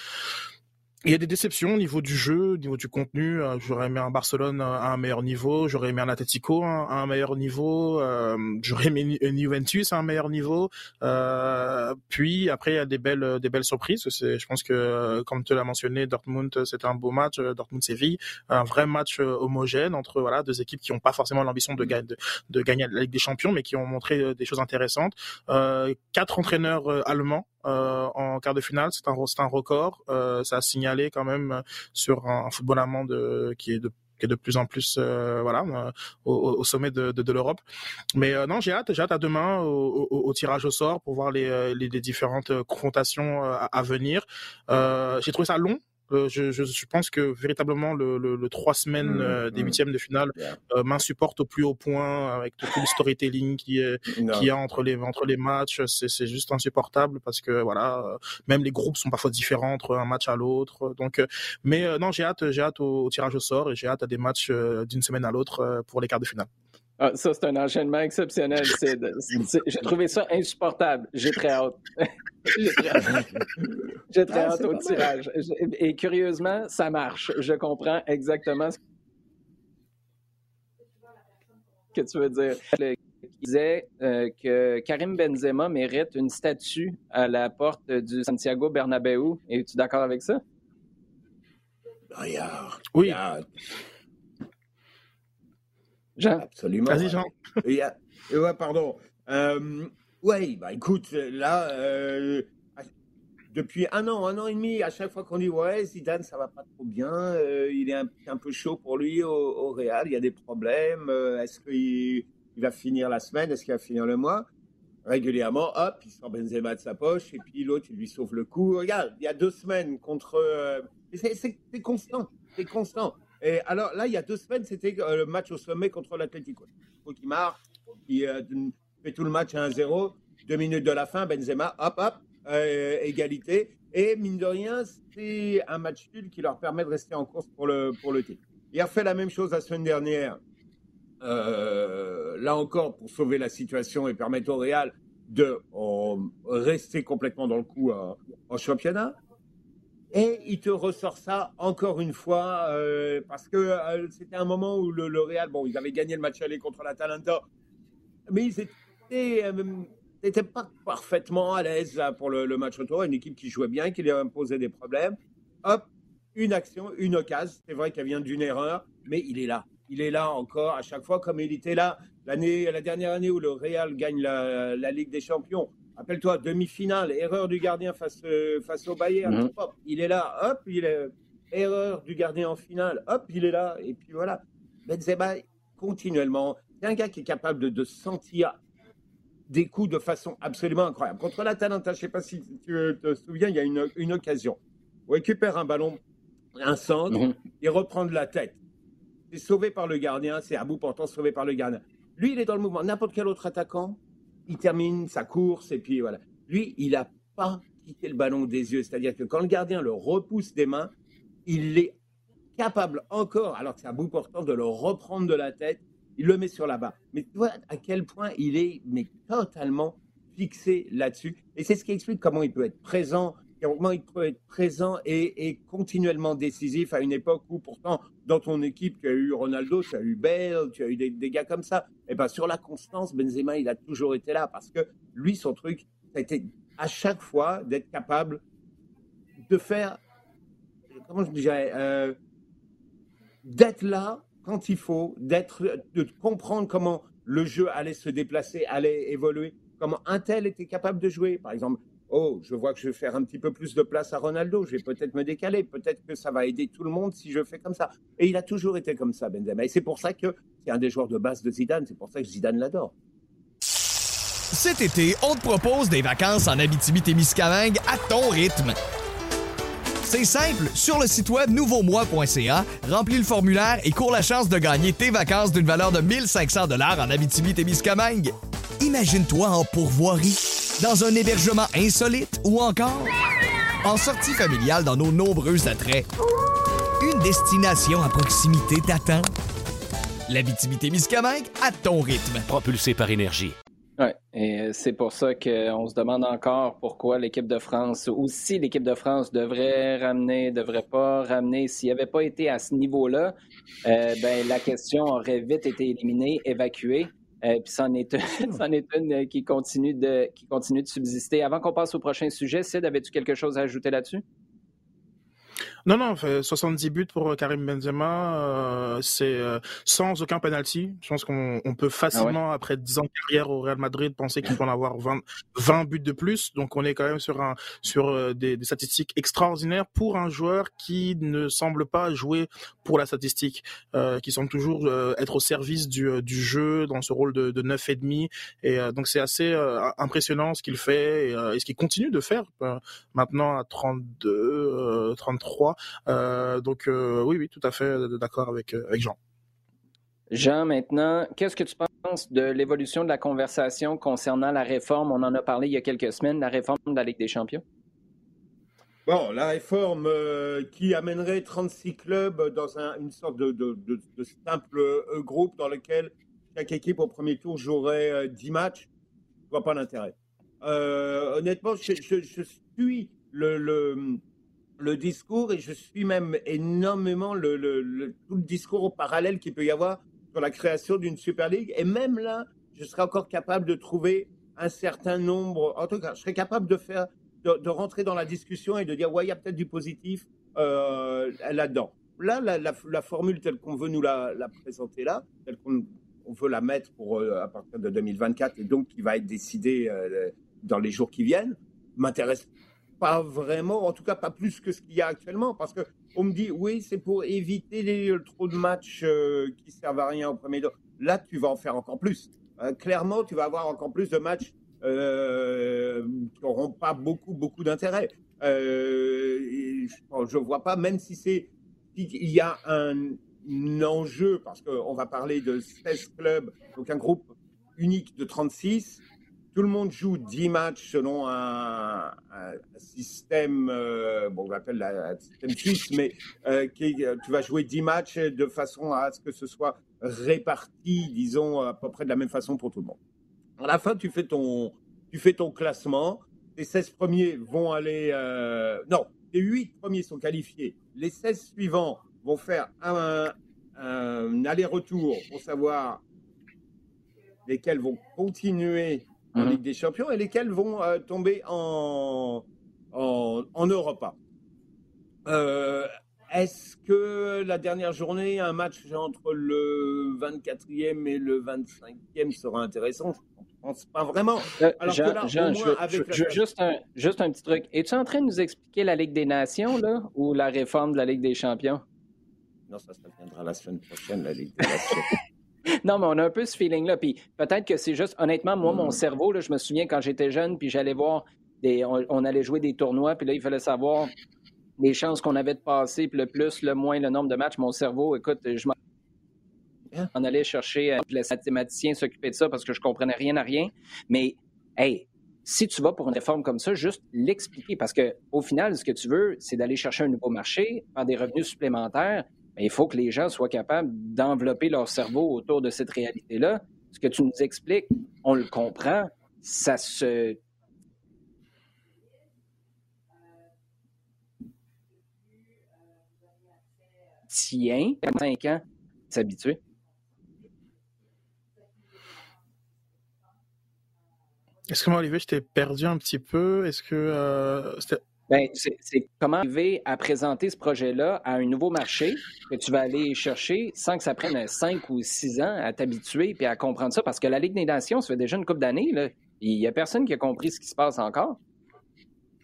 il y a des déceptions au niveau du jeu, au niveau du contenu. Euh, j'aurais aimé un Barcelone à un meilleur niveau, j'aurais aimé un Atletico à un meilleur niveau, euh, j'aurais aimé une Juventus à un meilleur niveau. Euh, puis après, il y a des belles, des belles surprises. Je pense que, comme tu l'as mentionné, Dortmund, c'était un beau match. Dortmund-Séville, un vrai match homogène entre voilà deux équipes qui n'ont pas forcément l'ambition de, de, gagner la Ligue des Champions, mais qui ont montré des choses intéressantes. quatre entraîneurs allemands euh, en quart de finale. C'est un, record. Euh, ça a signalé quand même euh, sur un, football allemand qui est de plus en plus voilà au, sommet de, l'Europe. Mais non, j'ai hâte, j'ai hâte à demain au, tirage au sort pour voir les, différentes confrontations à venir. j'ai trouvé ça long euh, je, je, je, pense que véritablement le, le, le trois semaines mmh, euh, des mmh. huitièmes de finale euh, m'insupporte au plus haut point avec tout le storytelling qui est qui a entre les entre les matchs. C'est juste insupportable parce que voilà, même les groupes sont parfois différents entre un match à l'autre. Donc, mais non, j'ai hâte, j'ai hâte au, tirage au sort et j'ai hâte à des matchs d'une semaine à l'autre pour les quarts de finale. Ah, ça, c'est un enchaînement exceptionnel. J'ai trouvé ça insupportable. J'ai très hâte. J'ai très hâte, au tirage. Et curieusement, ça marche. Je comprends exactement ce que tu veux dire. Il disait euh, que Karim Benzema mérite une statue à la porte du Santiago Bernabéu. Es-tu d'accord avec ça? Oui. Jean? Absolument. Vas-y, Jean. ouais, pardon. Euh, oui, bah écoute, là, euh, depuis un an, un an et demi, à chaque fois qu'on dit ouais, Zidane, ça va pas trop bien, euh, il est un, un, peu chaud pour lui au, au, Real, il y a des problèmes, euh, est-ce qu'il il va finir la semaine, est-ce qu'il va finir le mois? Régulièrement, hop, il sort Benzema de sa poche et puis l'autre, il lui sauve le coup. Regarde, il y a deux semaines contre. Euh, c'est constant, c'est constant. Et alors là, il y a deux semaines, c'était euh, le match au sommet contre l'Atlético. Il qui marque, qui euh, fait tout le match à 1-0. Deux minutes de la fin, Benzema, hop, hop, euh, égalité. Et mine de rien, c'est un match nul qui leur permet de rester en course pour le, pour le titre. Il a fait la même chose la semaine dernière. là encore, pour sauver la situation et permettre au Real de rester complètement dans le coup en championnat. Et il te ressort ça encore une fois, euh, parce que euh, c'était un moment où le, Real, bon, ils avaient gagné le match aller contre l'Atalanta, mais ils n'étaient pas parfaitement à l'aise pour le, match retour. Une équipe qui jouait bien, qui lui imposait des problèmes. Hop, une action, une occasion. C'est vrai qu'elle vient d'une erreur, mais il est là. Il est là encore à chaque fois, comme il était là la dernière année où le Real gagne la Ligue des Champions. Rappelle-toi, demi-finale, erreur du gardien face, euh, face au Bayern. Mhm. Hop, il est là, hop, il est. Erreur du gardien en finale, hop, il est là. Et puis voilà. Benzema, continuellement, c'est un gars qui est capable de, de, sentir des coups de façon absolument incroyable. Contre l'Atalanta, je ne sais pas si tu te souviens, il y a une, une occasion. On récupère un ballon, un centre, mhm. et reprend de la tête. C'est sauvé par le gardien, c'est à bout portant sauvé par le gardien. Lui, il est dans le mouvement. N'importe quel autre attaquant, il termine sa course et puis voilà. Lui, il n'a pas quitté le ballon des yeux. C'est-à-dire que quand le gardien le repousse des mains, il est capable encore, alors que c'est à bout portant, de le reprendre de la tête. Il le met sur la barre. Mais tu vois à quel point il est mais totalement fixé là-dessus. Et c'est ce qui explique comment il peut être présent comment il peut être présent et, continuellement décisif à une époque où pourtant dans ton équipe tu as eu Ronaldo, tu as eu Bale, tu as eu des, gars comme ça. Et eh ben sur la constance, Benzema il a toujours été là parce que lui son truc ça a été à chaque fois d'être capable de faire comment je dirais euh, d'être là quand il faut, de comprendre comment le jeu allait se déplacer, allait évoluer, comment un tel était capable de jouer. Par exemple, oh, je vois que je vais faire un petit peu plus de place à Ronaldo, je vais peut-être me décaler, peut-être que ça va aider tout le monde si je fais comme ça. Et il a toujours été comme ça, Benzema. Et c'est pour ça que c'est un des joueurs de base de Zidane, c'est pour ça que Zidane l'adore. Cet été, on te propose des vacances en Abitibi-Témiscamingue à ton rythme. C'est simple, sur le site web nouveaumois.ca, remplis le formulaire et cours la chance de gagner tes vacances d'une valeur de 1500 dollars en Abitibi-Témiscamingue. Imagine-toi en pourvoirie dans un hébergement insolite ou encore en sortie familiale dans nos nombreux attraits. Une destination à proximité t'attend. La Miscamingue à ton rythme. Propulsé par énergie. Ouais, et c'est pour ça qu'on se demande encore pourquoi l'équipe de France, ou si l'équipe de France devrait ramener, devrait pas ramener. S'il n'y avait pas été à ce niveau-là, euh, ben, la question aurait vite été éliminée, évacuée. Euh, puis c'en est, est, une euh, qui continue, de, qui continue de subsister. Avant qu'on passe au prochain sujet, Sid, avais-tu quelque chose à ajouter là-dessus? Non, non, 70 buts pour euh, Karim Benzema, euh, c'est euh, sans aucun penalty. Je pense qu'on peut facilement, ah après 10 ans de carrière au Real Madrid, penser qu'il peut en avoir 20, 20 buts de plus. Donc on est quand même sur, un, sur des, des, statistiques extraordinaires pour un joueur qui ne semble pas jouer pour la statistique, qui semble toujours être au service du, du jeu dans ce rôle de, de 9,5. Et donc c'est assez impressionnant ce qu'il fait et, et, ce qu'il continue de faire maintenant à 32, 33 euh, donc euh, oui, oui, tout à fait euh, d'accord avec, avec Jean. Jean, maintenant, qu'est-ce que tu penses de l'évolution de la conversation concernant la réforme? On en a parlé il y a quelques semaines, la réforme de la Ligue des champions. Bon, la réforme qui amènerait 36 clubs dans une sorte de, simple groupe dans lequel chaque équipe au premier tour jouerait 10 matchs, je ne vois pas l'intérêt. honnêtement, je, suis le, le discours et je suis même énormément le, tout le discours parallèle qu'il peut y avoir sur la création d'une Super League. Et même là, je serais encore capable de trouver un certain nombre, en tout cas, je serais capable de faire, de, rentrer dans la discussion et de dire, ouais, il y a peut-être du positif euh, là-dedans. Là, la, formule telle qu'on veut nous la, présenter là, telle qu'on veut la mettre pour euh, à partir de 2024 et donc qui va être décidée euh, dans les jours qui viennent, m'intéresse pas vraiment, en tout cas pas plus que ce qu'il y a actuellement, parce que on me dit oui, c'est pour éviter les trop de matchs euh, qui servent à rien au premier tour. Là, tu vas en faire encore plus. Euh, clairement, tu vas avoir encore plus de matchs euh, qui n'auront pas beaucoup beaucoup d'intérêt. je ne vois pas, même si c'est il y a un, un enjeu, parce qu'on va parler de 16 clubs, donc un groupe unique de 36 tout le monde joue 10 matchs selon un, système, euh, bon, on l'appelle un système suisse, mais euh, qui, euh, tu vas jouer 10 matchs de façon à ce que ce soit réparti, disons, à peu près de la même façon pour tout le monde. À la fin, tu fais ton, tu fais ton classement. Les 16 premiers vont aller. non, les huit premiers sont qualifiés. Les 16 suivants vont faire un, aller-retour pour savoir lesquels vont continuer en mhm. Ligue des Champions et lesquels vont euh, tomber en, en, en Europa. Euh, est-ce que la dernière journée, un match entre le 24e et le 25e sera intéressant? Je ne pense pas vraiment. Euh, Alors que là, juste, un, juste un petit truc. Es-tu en train de nous expliquer la Ligue des Nations là, ou la réforme de la Ligue des Champions? Non, ça, ça viendra la semaine prochaine, la Ligue des Nations. non, mais on a un peu ce feeling-là. Puis peut-être que c'est juste, honnêtement, moi, mon hmm. cerveau, là, je me souviens quand j'étais jeune, puis j'allais voir, des, on, allait jouer des tournois, puis là, il fallait savoir les chances qu'on avait de passer, puis le plus, le moins, le nombre de matchs. Mon cerveau, écoute, je m'en hein? allait chercher, euh, je laissais mathématicien s'occuper de ça parce que je comprenais rien à rien. Mais, hey, si tu vas pour une réforme comme ça, juste l'expliquer. Parce que au final, ce que tu veux, c'est d'aller chercher un nouveau marché, faire des revenus supplémentaires il faut que les gens soient capables d'envelopper leur cerveau autour de cette réalité-là. Ce que tu nous expliques, on le comprend, ça se tient. 5 ans, s'habituer. Est-ce que moi, Olivier, je t'ai perdu un petit peu? Est-ce que euh, ben, c'est comment arriver à présenter ce projet-là à un nouveau marché que tu vas aller chercher sans que ça prenne cinq ou six ans à t'habituer et à comprendre ça? Parce que la Ligue des Nations, ça fait déjà une couple d'années. Il n'y a personne qui a compris ce qui se passe encore.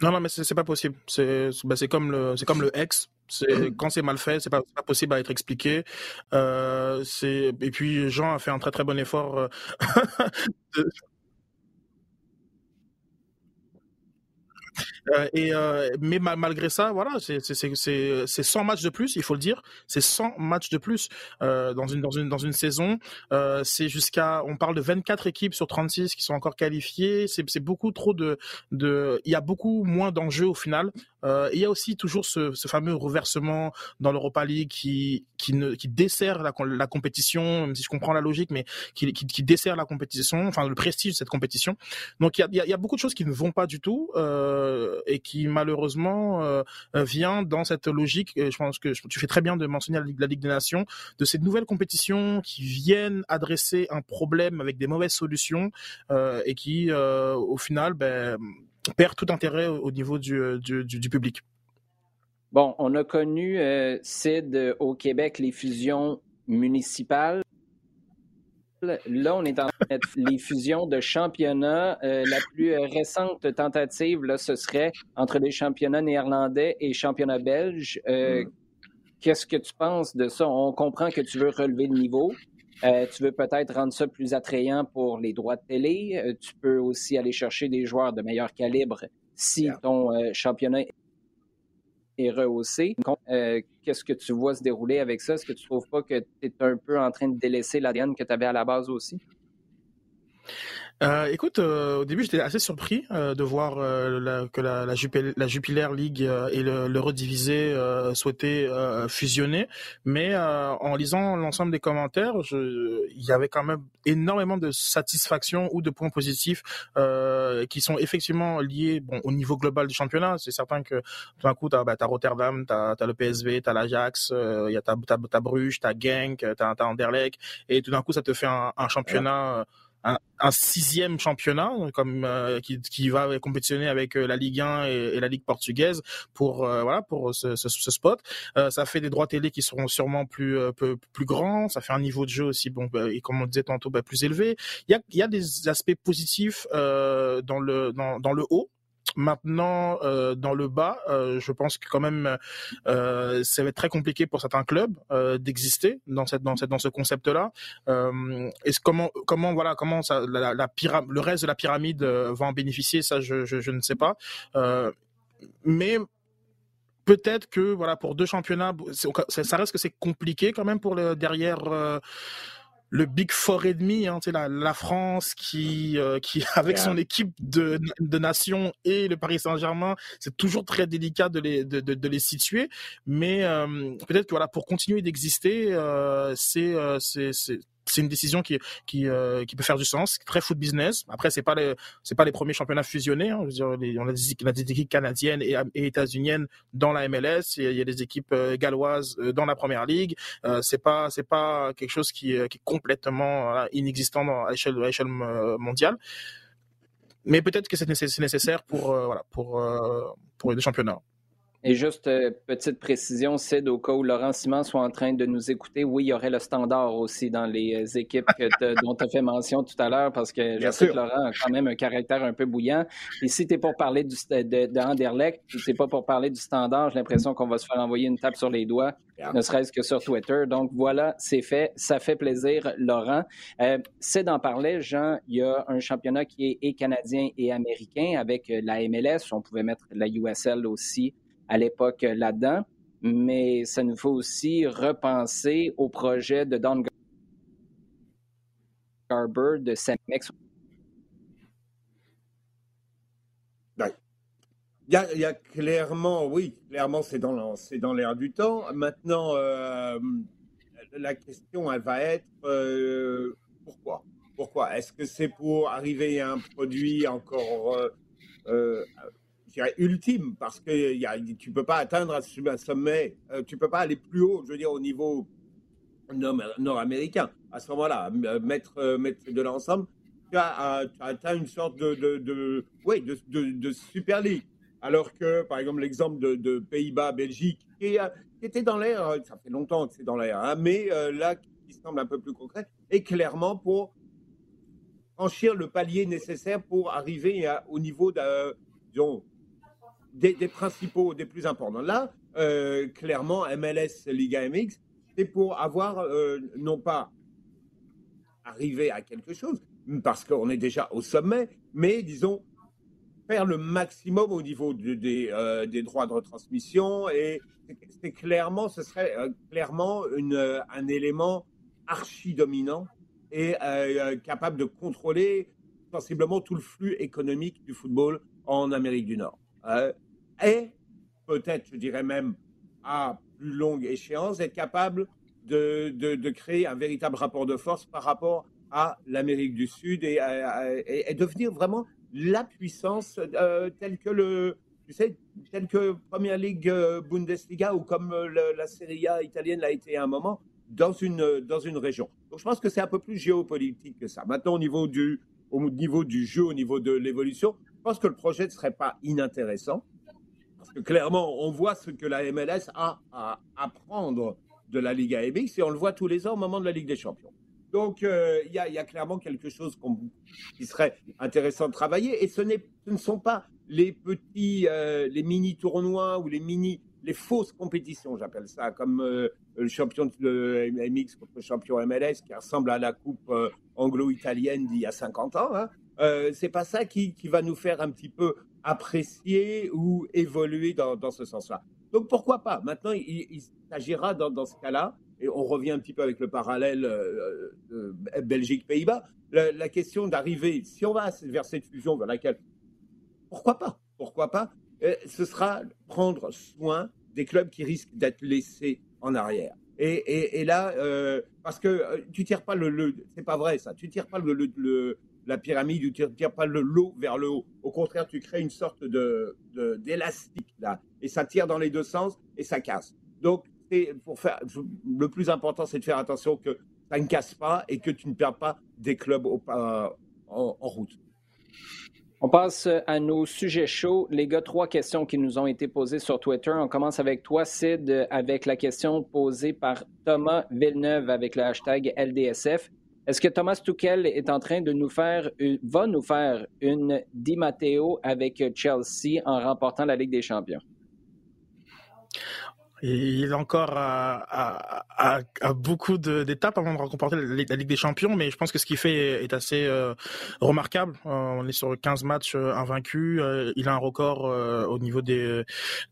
Non, non, mais c'est pas possible. C'est ben, comme le c'est comme le ex. Quand c'est mal fait, c'est pas, pas possible à être expliqué. Euh, et puis Jean a fait un très très bon effort euh, et euh, mais malgré ça, voilà, c'est c'est 100 matchs de plus, il faut le dire, c'est 100 matchs de plus euh, dans une dans une dans une saison. Euh, c'est jusqu'à, on parle de 24 équipes sur 36 qui sont encore qualifiées. C'est beaucoup trop de de, il y a beaucoup moins d'enjeux au final. Euh, il y a aussi toujours ce, ce fameux reversement dans l'Europa League qui qui ne qui dessert la, compétition, même si je comprends la logique, mais qui, qui, qui dessert la compétition, enfin le prestige de cette compétition. Donc il y a, il y a beaucoup de choses qui ne vont pas du tout. Euh, et qui malheureusement euh, vient dans cette logique. je pense que tu fais très bien de mentionner la Ligue des Nations, de ces nouvelles compétitions qui viennent adresser un problème avec des mauvaises solutions euh, et qui, euh, au final, ben, perd tout intérêt au niveau du, du, public. Bon, on a connu, Sid, au Québec, les fusions municipales. Là, on est en les fusions de championnats. Euh, la plus euh, récente tentative, là, ce serait entre les championnats néerlandais et championnats belges. Euh, mm. Qu'est-ce que tu penses de ça? On comprend que tu veux relever le niveau. Tu veux peut-être rendre ça plus attrayant pour les droits de télé. tu peux aussi aller chercher des joueurs de meilleur calibre si ton championnat est rehaussé. Euh, qu'est-ce que tu vois se dérouler avec ça? Est-ce que tu ne trouves pas que tu es un peu en train de délaisser l'ADN que tu avais à la base aussi? Euh, écoute, euh, au début, j'étais assez surpris euh, de voir la, que la, la, la, Jupiler League et l'Eurodivisé souhaitaient fusionner, mais en lisant l'ensemble des commentaires, il y avait quand même énormément de satisfaction ou de points positifs qui sont effectivement liés bon, au niveau global du championnat. C'est certain que tout d'un coup, tu as, bah, Rotterdam, tu as, le PSV, tu as l'Ajax, il y a ta, Bruges, tu as Genk, tu as, Anderlecht, et tout d'un coup, ça te fait un, un championnat un, sixième championnat comme euh, qui, qui, va compétitionner avec euh, la Ligue 1 et, la Ligue portugaise pour euh, voilà pour ce, ce, ce spot. ça fait des droits télé qui seront sûrement plus plus grands. Ça fait un niveau de jeu aussi bon bah, et comme on disait tantôt bah, plus élevé. Il y a, y a des aspects positifs dans le dans le haut Maintenant, euh, dans le bas, euh, je pense que quand même, euh, ça va être très compliqué pour certains clubs euh, d'exister dans cette, dans cette, dans ce concept-là. Euh, est-ce comment, comment, voilà, comment ça, la, la pyramide, le reste de la pyramide euh, va en bénéficier Ça, je, je, je ne sais pas. mais peut-être que voilà pour deux championnats, ça reste que c'est compliqué quand même pour le derrière le Big Four et demi, hein, la, la France qui, euh, qui avec son équipe de, de nations et le Paris Saint-Germain, c'est toujours très délicat de les, de, de, de les situer. Mais euh, peut-être que voilà, pour continuer d'exister, euh, c'est, c'est, c'est une décision qui qui euh, qui peut faire du sens, très foot business. Après, c'est pas les c'est pas les premiers championnats fusionnés. Hein. On, a des, équipes canadiennes et, et états-uniennes dans la MLS. Il y, a, des équipes euh, galloises euh, dans la première ligue. Euh, c'est pas c'est pas quelque chose qui, qui est complètement inexistant à l'échelle à l'échelle mondiale. Mais peut-être que c'est nécessaire pour voilà pour pour les championnats. Et juste euh, petite précision, Sid, au cas où Laurent Simon soit en train de nous écouter, oui, il y aurait le standard aussi dans les euh, équipes dont tu as fait mention tout à l'heure, parce que je sais que Laurent a quand même un caractère un peu bouillant. Et si tu es pour parler du, de, de Anderlecht, tu pas pour parler du standard, j'ai l'impression qu'on va se faire envoyer une tape sur les doigts, ne serait-ce que sur Twitter. Donc voilà, c'est fait. Ça fait plaisir, Laurent. Euh, Sid en parlait, Jean, il y a un championnat qui est et canadien et américain avec la MLS. On pouvait mettre la USL aussi à l'époque là-dedans, mais ça nous faut aussi repenser au projet de Don Garber de Samex. Il y, a, il y a, clairement, oui, clairement, c'est dans, c'est dans l'air du temps. Maintenant, euh, la question, elle va être euh, pourquoi? Pourquoi? Est-ce que c'est pour arriver à un produit encore euh, ultime, parce que tu peux pas atteindre un sommet, euh, tu peux pas aller plus haut, je veux dire, au niveau nord-américain. À ce moment-là, euh, mettre, euh, mettre de l'ensemble, tu as, atteint une sorte de, de, de, Super League. Alors que, par exemple, l'exemple de, Pays-Bas, Belgique, qui, était dans l'air, ça fait longtemps que c'est dans l'air, hein, mais là, qui semble un peu plus concret, et clairement pour franchir le palier nécessaire pour arriver au niveau de, des, principaux, des plus importants. Là, euh, clairement, MLS, Liga MX, c'est pour avoir, euh, non pas arriver à quelque chose, parce qu'on est déjà au sommet, mais disons, faire le maximum au niveau des, euh, des, droits de retransmission. Et c'est clairement, ce serait clairement un élément archi-dominant et capable de contrôler sensiblement tout le flux économique du football en Amérique du Nord et peut-être, je dirais même, à plus longue échéance, être capable de, de, créer un véritable rapport de force par rapport à l'Amérique du Sud et, devenir vraiment la puissance euh, telle que le, tu sais, telle que Première Ligue euh, Bundesliga ou comme euh, la Serie A italienne l'a été à un moment dans une, dans une région. Donc je pense que c'est un peu plus géopolitique que ça. Maintenant, au niveau du, au niveau du jeu, au niveau de l'évolution, je pense que le projet ne serait pas inintéressant clairement, on voit ce que la MLS a à apprendre de la Liga MX et on le voit tous les ans au moment de la Ligue des Champions. Donc, euh, il y, a clairement quelque chose qui serait intéressant de travailler. Et ce, ne sont pas les petits, euh, les mini tournois ou les mini, les fausses compétitions, j'appelle ça, comme euh, le champion de MX contre le champion MLS, qui ressemble à la coupe anglo-italienne d'il y a 50 ans. Hein. c'est pas ça qui, va nous faire un petit peu apprécier ou évoluer dans, dans ce sens-là. Donc pourquoi pas? Maintenant, il, s'agira dans, dans, ce cas-là, et on revient un petit peu avec le parallèle euh, euh, Belgique-Pays-Bas, la, question d'arriver, si on va vers cette fusion vers laquelle, pourquoi pas? Pourquoi pas? Euh, Ce sera prendre soin des clubs qui risquent d'être laissés en arrière. Et, et, là, parce que tu tires pas le, le c'est pas vrai ça, tu tires pas le, le, la pyramide tu ne tires pas le lot vers le haut. Au contraire, tu crées une sorte de, d'élastique là, et ça tire dans les deux sens et ça casse. Donc, pour faire, le plus important, c'est de faire attention que ça ne casse pas et que tu ne perds pas des clubs en, route. On passe à nos sujets chauds. Les gars, trois questions qui nous ont été posées sur Twitter. On commence avec toi, Sid, avec la question posée par Thomas Villeneuve avec le hashtag LDSF. Est-ce que Thomas Tuchel est en train de nous faire, va nous faire une Di Matteo avec Chelsea en remportant la Ligue des Champions? Il est encore à, à, à, beaucoup d'étapes avant de remporter la, Ligue des Champions, mais je pense que ce qu'il fait est assez euh, remarquable. Euh, on est sur 15 matchs euh, invaincus. il a un record au niveau des,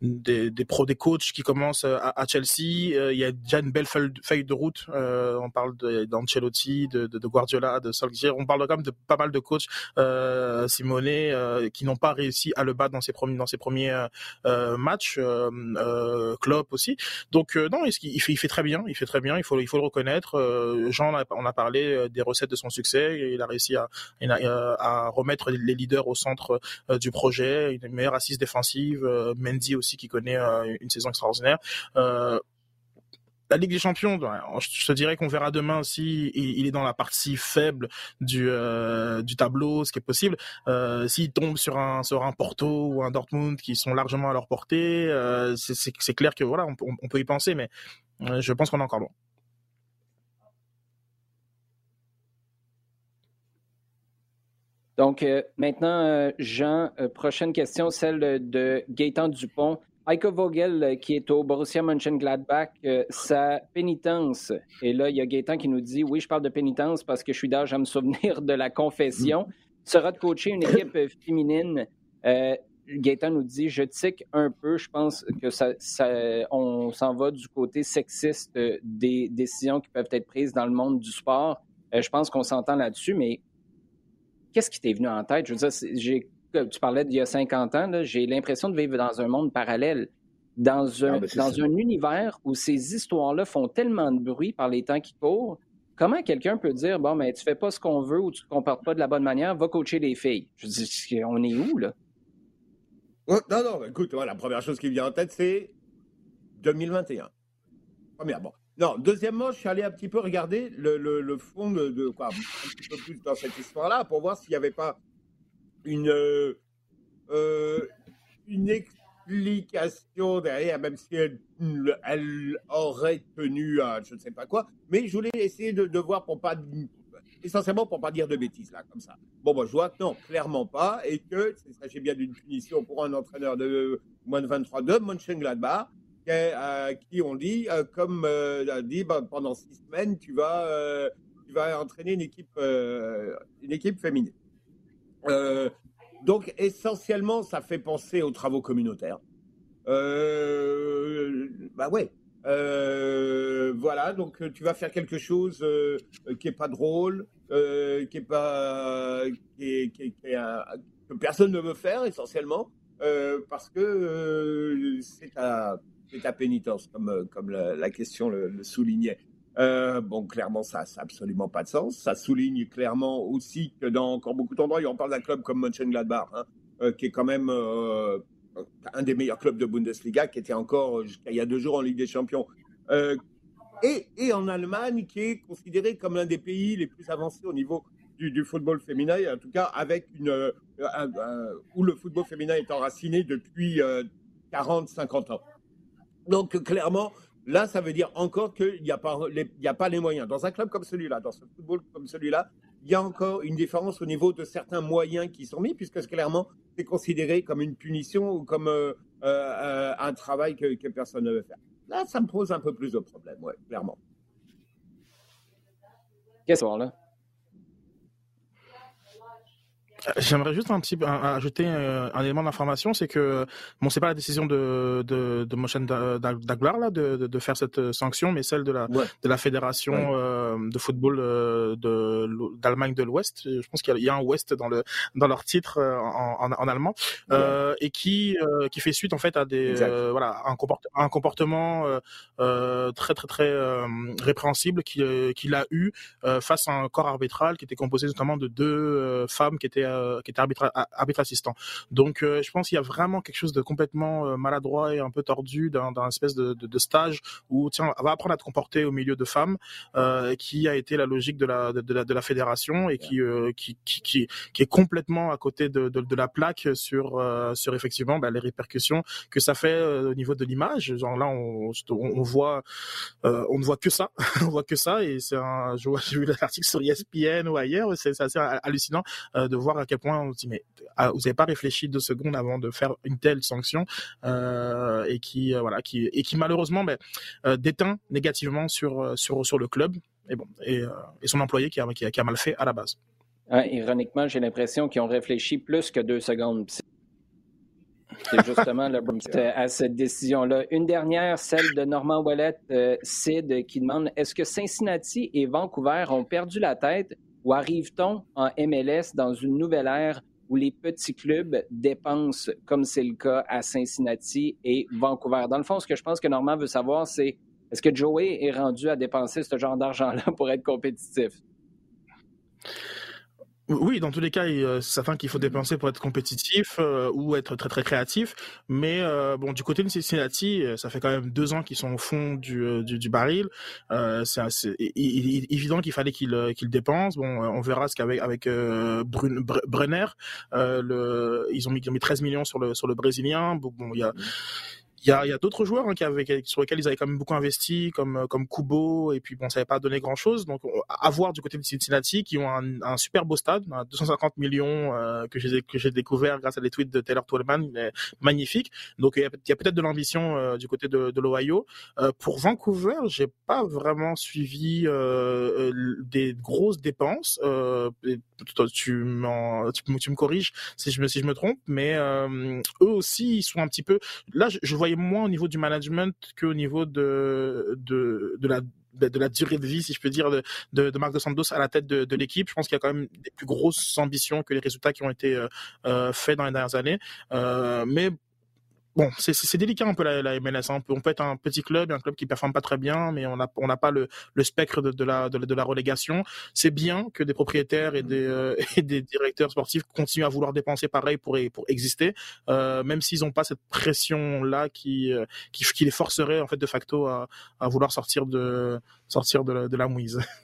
des, des pros, des coachs qui commencent à, Chelsea. il y a déjà une belle feuille, de route. on parle d'Ancelotti, de, de, Guardiola, de Solskjaer. On parle quand même de pas mal de coachs, Simone, qui n'ont pas réussi à le battre dans ses premiers, dans ses premiers matchs. Klopp. Donc non, il, fait, très bien, il fait très bien. Il faut, le reconnaître. Jean, on a, parlé des recettes de son succès. Il a réussi à, à remettre les leaders au centre du projet, une meilleure assise défensive. Mendy aussi qui connaît une saison extraordinaire la Ligue des Champions, je te dirais qu'on verra demain si il est dans la partie faible du euh, tableau, ce qui est possible. Euh, S'il tombe sur un sur un Porto ou un Dortmund qui sont largement à leur portée, euh, c'est clair que voilà, on, peut y penser, mais je pense qu'on est encore loin. Donc maintenant, Jean, prochaine question, celle de Gaëtan Dupont. Heiko Vogel, euh, qui est au Borussia Mönchengladbach, euh, sa pénitence, et là, il y a Gaëtan qui nous dit Oui, je parle de pénitence parce que je suis d'âge à me souvenir de la confession, sera de coacher une équipe féminine. Euh, Gaëtan nous dit Je tique un peu, je pense que ça, on s'en va du côté sexiste des décisions qui peuvent être prises dans le monde du sport. je pense qu'on s'entend là-dessus, mais qu'est-ce qui t'est venu en tête? Je veux dire, j'ai tu parlais d'il y a 50 ans, j'ai l'impression de vivre dans un monde parallèle, dans un, dans un univers où ces histoires-là font tellement de bruit par les temps qui courent. Comment quelqu'un peut dire, bon, mais tu fais pas ce qu'on veut ou tu te comportes pas de la bonne manière, va coacher les filles? Je dis, on est où, là? non, non, écoute, la première chose qui vient en tête, c'est 2021. Premièrement. Non, deuxièmement, je suis allé un petit peu regarder le, le, fond de, quoi, un petit peu plus dans cette histoire-là pour voir s'il n'y avait pas une, euh, une explication derrière, même si elle, aurait tenu à je ne sais pas quoi. Mais je voulais essayer de, voir pour pas essentiellement pour pas dire de bêtises là comme ça. Bon, je vois que non, clairement pas, et que s'agit bien d'une punition pour un entraîneur de moins de 23 de Mönchengladbach, qui, euh, qui on dit, euh, comme euh, dit, bah, pendant six semaines, tu vas, tu vas entraîner une équipe, une équipe féminine. Euh, donc, essentiellement, ça fait penser aux travaux communautaires. Euh, bah ouais. Euh, voilà, donc tu vas faire quelque chose qui est pas drôle, qui est pas, que personne ne veut faire essentiellement, parce que c'est ta, pénitence, comme la, question le soulignait. Euh, bon, clairement, ça n'a absolument pas de sens. Ça souligne clairement aussi que dans encore beaucoup d'endroits, on parle d'un club comme Mönchengladbach, hein, euh, qui est quand même euh, un des meilleurs clubs de Bundesliga, qui était encore il y a deux jours en Ligue des Champions. Et, en Allemagne, qui est considéré comme l'un des pays les plus avancés au niveau du, du football féminin, en tout cas avec une, où le football féminin est enraciné depuis 40-50 ans. Donc clairement, Là, ça veut dire encore qu'il n'y a, pas les, moyens. Dans un club comme celui-là, dans ce football comme celui-là, il y a encore une différence au niveau de certains moyens qui sont mis, puisque clairement, c'est considéré comme une punition ou comme euh, euh, un travail que, personne ne veut faire. Là, ça me pose un peu plus de problèmes, ouais, clairement. Qu'est-ce que là? J'aimerais juste un petit ajouter euh, un, élément d'information, c'est que bon, c'est pas la décision de de, de Motion Daglar là de, de, faire cette euh, sanction, mais celle de la de la fédération euh, de football de d'Allemagne de l'Ouest. Je pense qu'il y, a un Ouest dans le dans leur titre en, en, en allemand euh, et qui qui fait suite en fait à des voilà un, un comportement très très très répréhensible qu'il a eu face à un corps arbitral qui était composé notamment de deux femmes qui étaient euh, qui était arbitre, arbitre assistant. Donc, euh, je pense qu'il y a vraiment quelque chose de complètement euh, maladroit et un peu tordu dans, dans espèce de, de, de, stage où tiens, va apprendre à te comporter au milieu de femmes, qui a été la logique de la de, la, de la fédération et qui, qui, qui, qui est complètement à côté de, de, de la plaque sur sur effectivement bah, les répercussions que ça fait au niveau de l'image. Genre là, on, on, voit on ne voit que ça, on voit que ça et c'est un. J'ai vu l'article sur ESPN ou ailleurs, c'est assez hallucinant de voir à quel point on se dit mais ah, vous n'avez pas réfléchi deux secondes avant de faire une telle sanction euh, et qui euh, voilà qui et qui malheureusement euh, déteint négativement sur sur sur le club et bon et, et son employé qui a, mal fait à la base. ironiquement, j'ai l'impression qu'ils ont réfléchi plus que deux secondes. C'est justement le à cette décision-là. Une dernière, celle de Normand Wallet, Sid, qui demande est-ce que Cincinnati et Vancouver ont perdu la tête ou arrive-t-on en MLS dans une nouvelle ère où les petits clubs dépensent, comme c'est le cas à Cincinnati et Vancouver? Dans le fond, ce que je pense que Normand veut savoir, c'est est-ce que Joey est rendu à dépenser ce genre d'argent-là pour être compétitif? Oui, dans tous les cas, c'est certain qu'il faut dépenser pour être compétitif euh, ou être très très créatif. Mais euh, bon, du côté de Cincinnati, euh, ça fait quand même deux ans qu'ils sont au fond du, du, baril. c'est évident qu'il fallait qu'ils qu'il dépensent. Bon, on verra ce qu'avec avec, Brenner, le, ils ont mis, ils ont mis 13 millions sur le sur le brésilien. Bon, il y a il y a, y a d'autres joueurs hein, qui avaient, sur lesquels ils avaient quand même beaucoup investi, comme euh, comme Kubo, et puis bon, ça n'avait pas donné grand chose. Donc à voir du côté de Cincinnati, qui ont un, un super beau stade, 250 millions euh, que j'ai que j'ai découvert grâce à des tweets de Taylor Twellman, magnifique. Donc il y a, peut-être de l'ambition euh, du côté de, de l'Ohio. Euh, pour Vancouver, j'ai pas vraiment suivi des grosses dépenses. tu, tu, tu, me corriges si je me si je me trompe, mais eux aussi ils sont un petit peu. Là, je, je voyais moins au niveau du management qu'au niveau de, la durée de vie, si je peux dire, de, de, de Santos à la tête de, de l'équipe. Je pense qu'il y a quand même des plus grosses ambitions que les résultats qui ont été euh, euh faits dans les dernières années. Euh, mais bon, c'est délicat un peu la, la MLS. Hein. On, peut, être un petit club, un club qui performe pas très bien, mais on n'a on n'a pas le, le spectre de, de, la, de, la relégation. C'est bien que des propriétaires et des, euh, et des directeurs sportifs continuent à vouloir dépenser pareil pour, pour exister, euh, même s'ils n'ont pas cette pression-là qui, euh, qui, qui, les forcerait en fait de facto à, à vouloir sortir de, sortir de, de la mouise.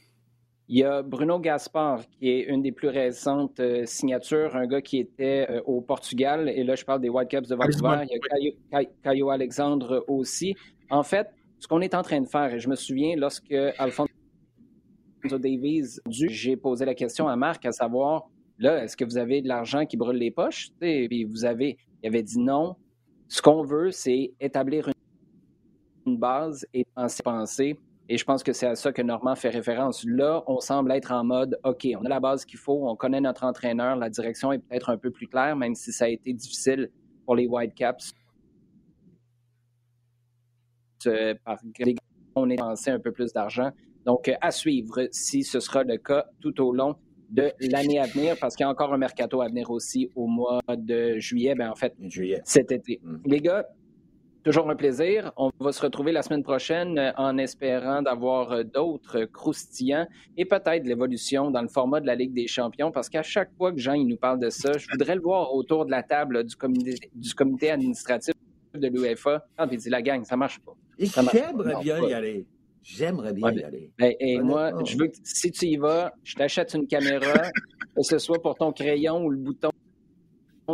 Il y a Bruno Gaspard, qui est une des plus récentes euh, signatures, un gars qui était euh, au Portugal, et là je parle des Whitecaps de Vancouver. Il y a Caio, Alexandre aussi. En fait, ce qu'on est en train de faire, et je me souviens lorsque Alfonso Davies, j'ai posé la question à Marc à savoir, là, est-ce que vous avez de l'argent qui brûle les poches? Et puis vous avez, il avait dit non. Ce qu'on veut, c'est établir une base et penser, penser et je pense que c'est à ça que Normand fait référence. Là, on semble être en mode, OK, on a la base qu'il faut, on connaît notre entraîneur, la direction est peut-être un peu plus claire, même si ça a été difficile pour les Whitecaps. Euh, on est lancé un peu plus d'argent. Donc, euh, à suivre si ce sera le cas tout au long de l'année à venir, parce qu'il y a encore un mercato à venir aussi au mois de juillet, ben en fait, juillet. cet été. Mm. Les gars, Toujours un plaisir. On va se retrouver la semaine prochaine euh, en espérant d'avoir euh, d'autres croustillants et peut-être l'évolution dans le format de la Ligue des champions parce qu'à chaque fois que Jean il nous parle de ça, je voudrais le voir autour de la table du, comité, du comité administratif de l'UEFA. Ah, il dit la gang, ça marche pas. J'aimerais bien y aller. J'aimerais bien y aller. Ben, et moi, je veux que si tu y vas, je t'achète une caméra, que ce soit pour ton crayon ou le bouton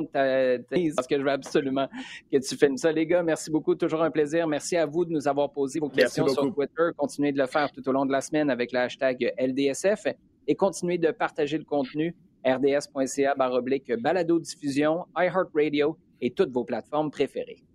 parce que je veux absolument que tu filmes ça. Les gars, merci beaucoup. Toujours un plaisir. Merci à vous de nous avoir posé vos questions sur Twitter. Continuez de le faire tout au long de la semaine avec le hashtag LDSF et continuez de partager le contenu rds.ca baroblique balado diffusion, iHeartRadio et toutes vos plateformes préférées.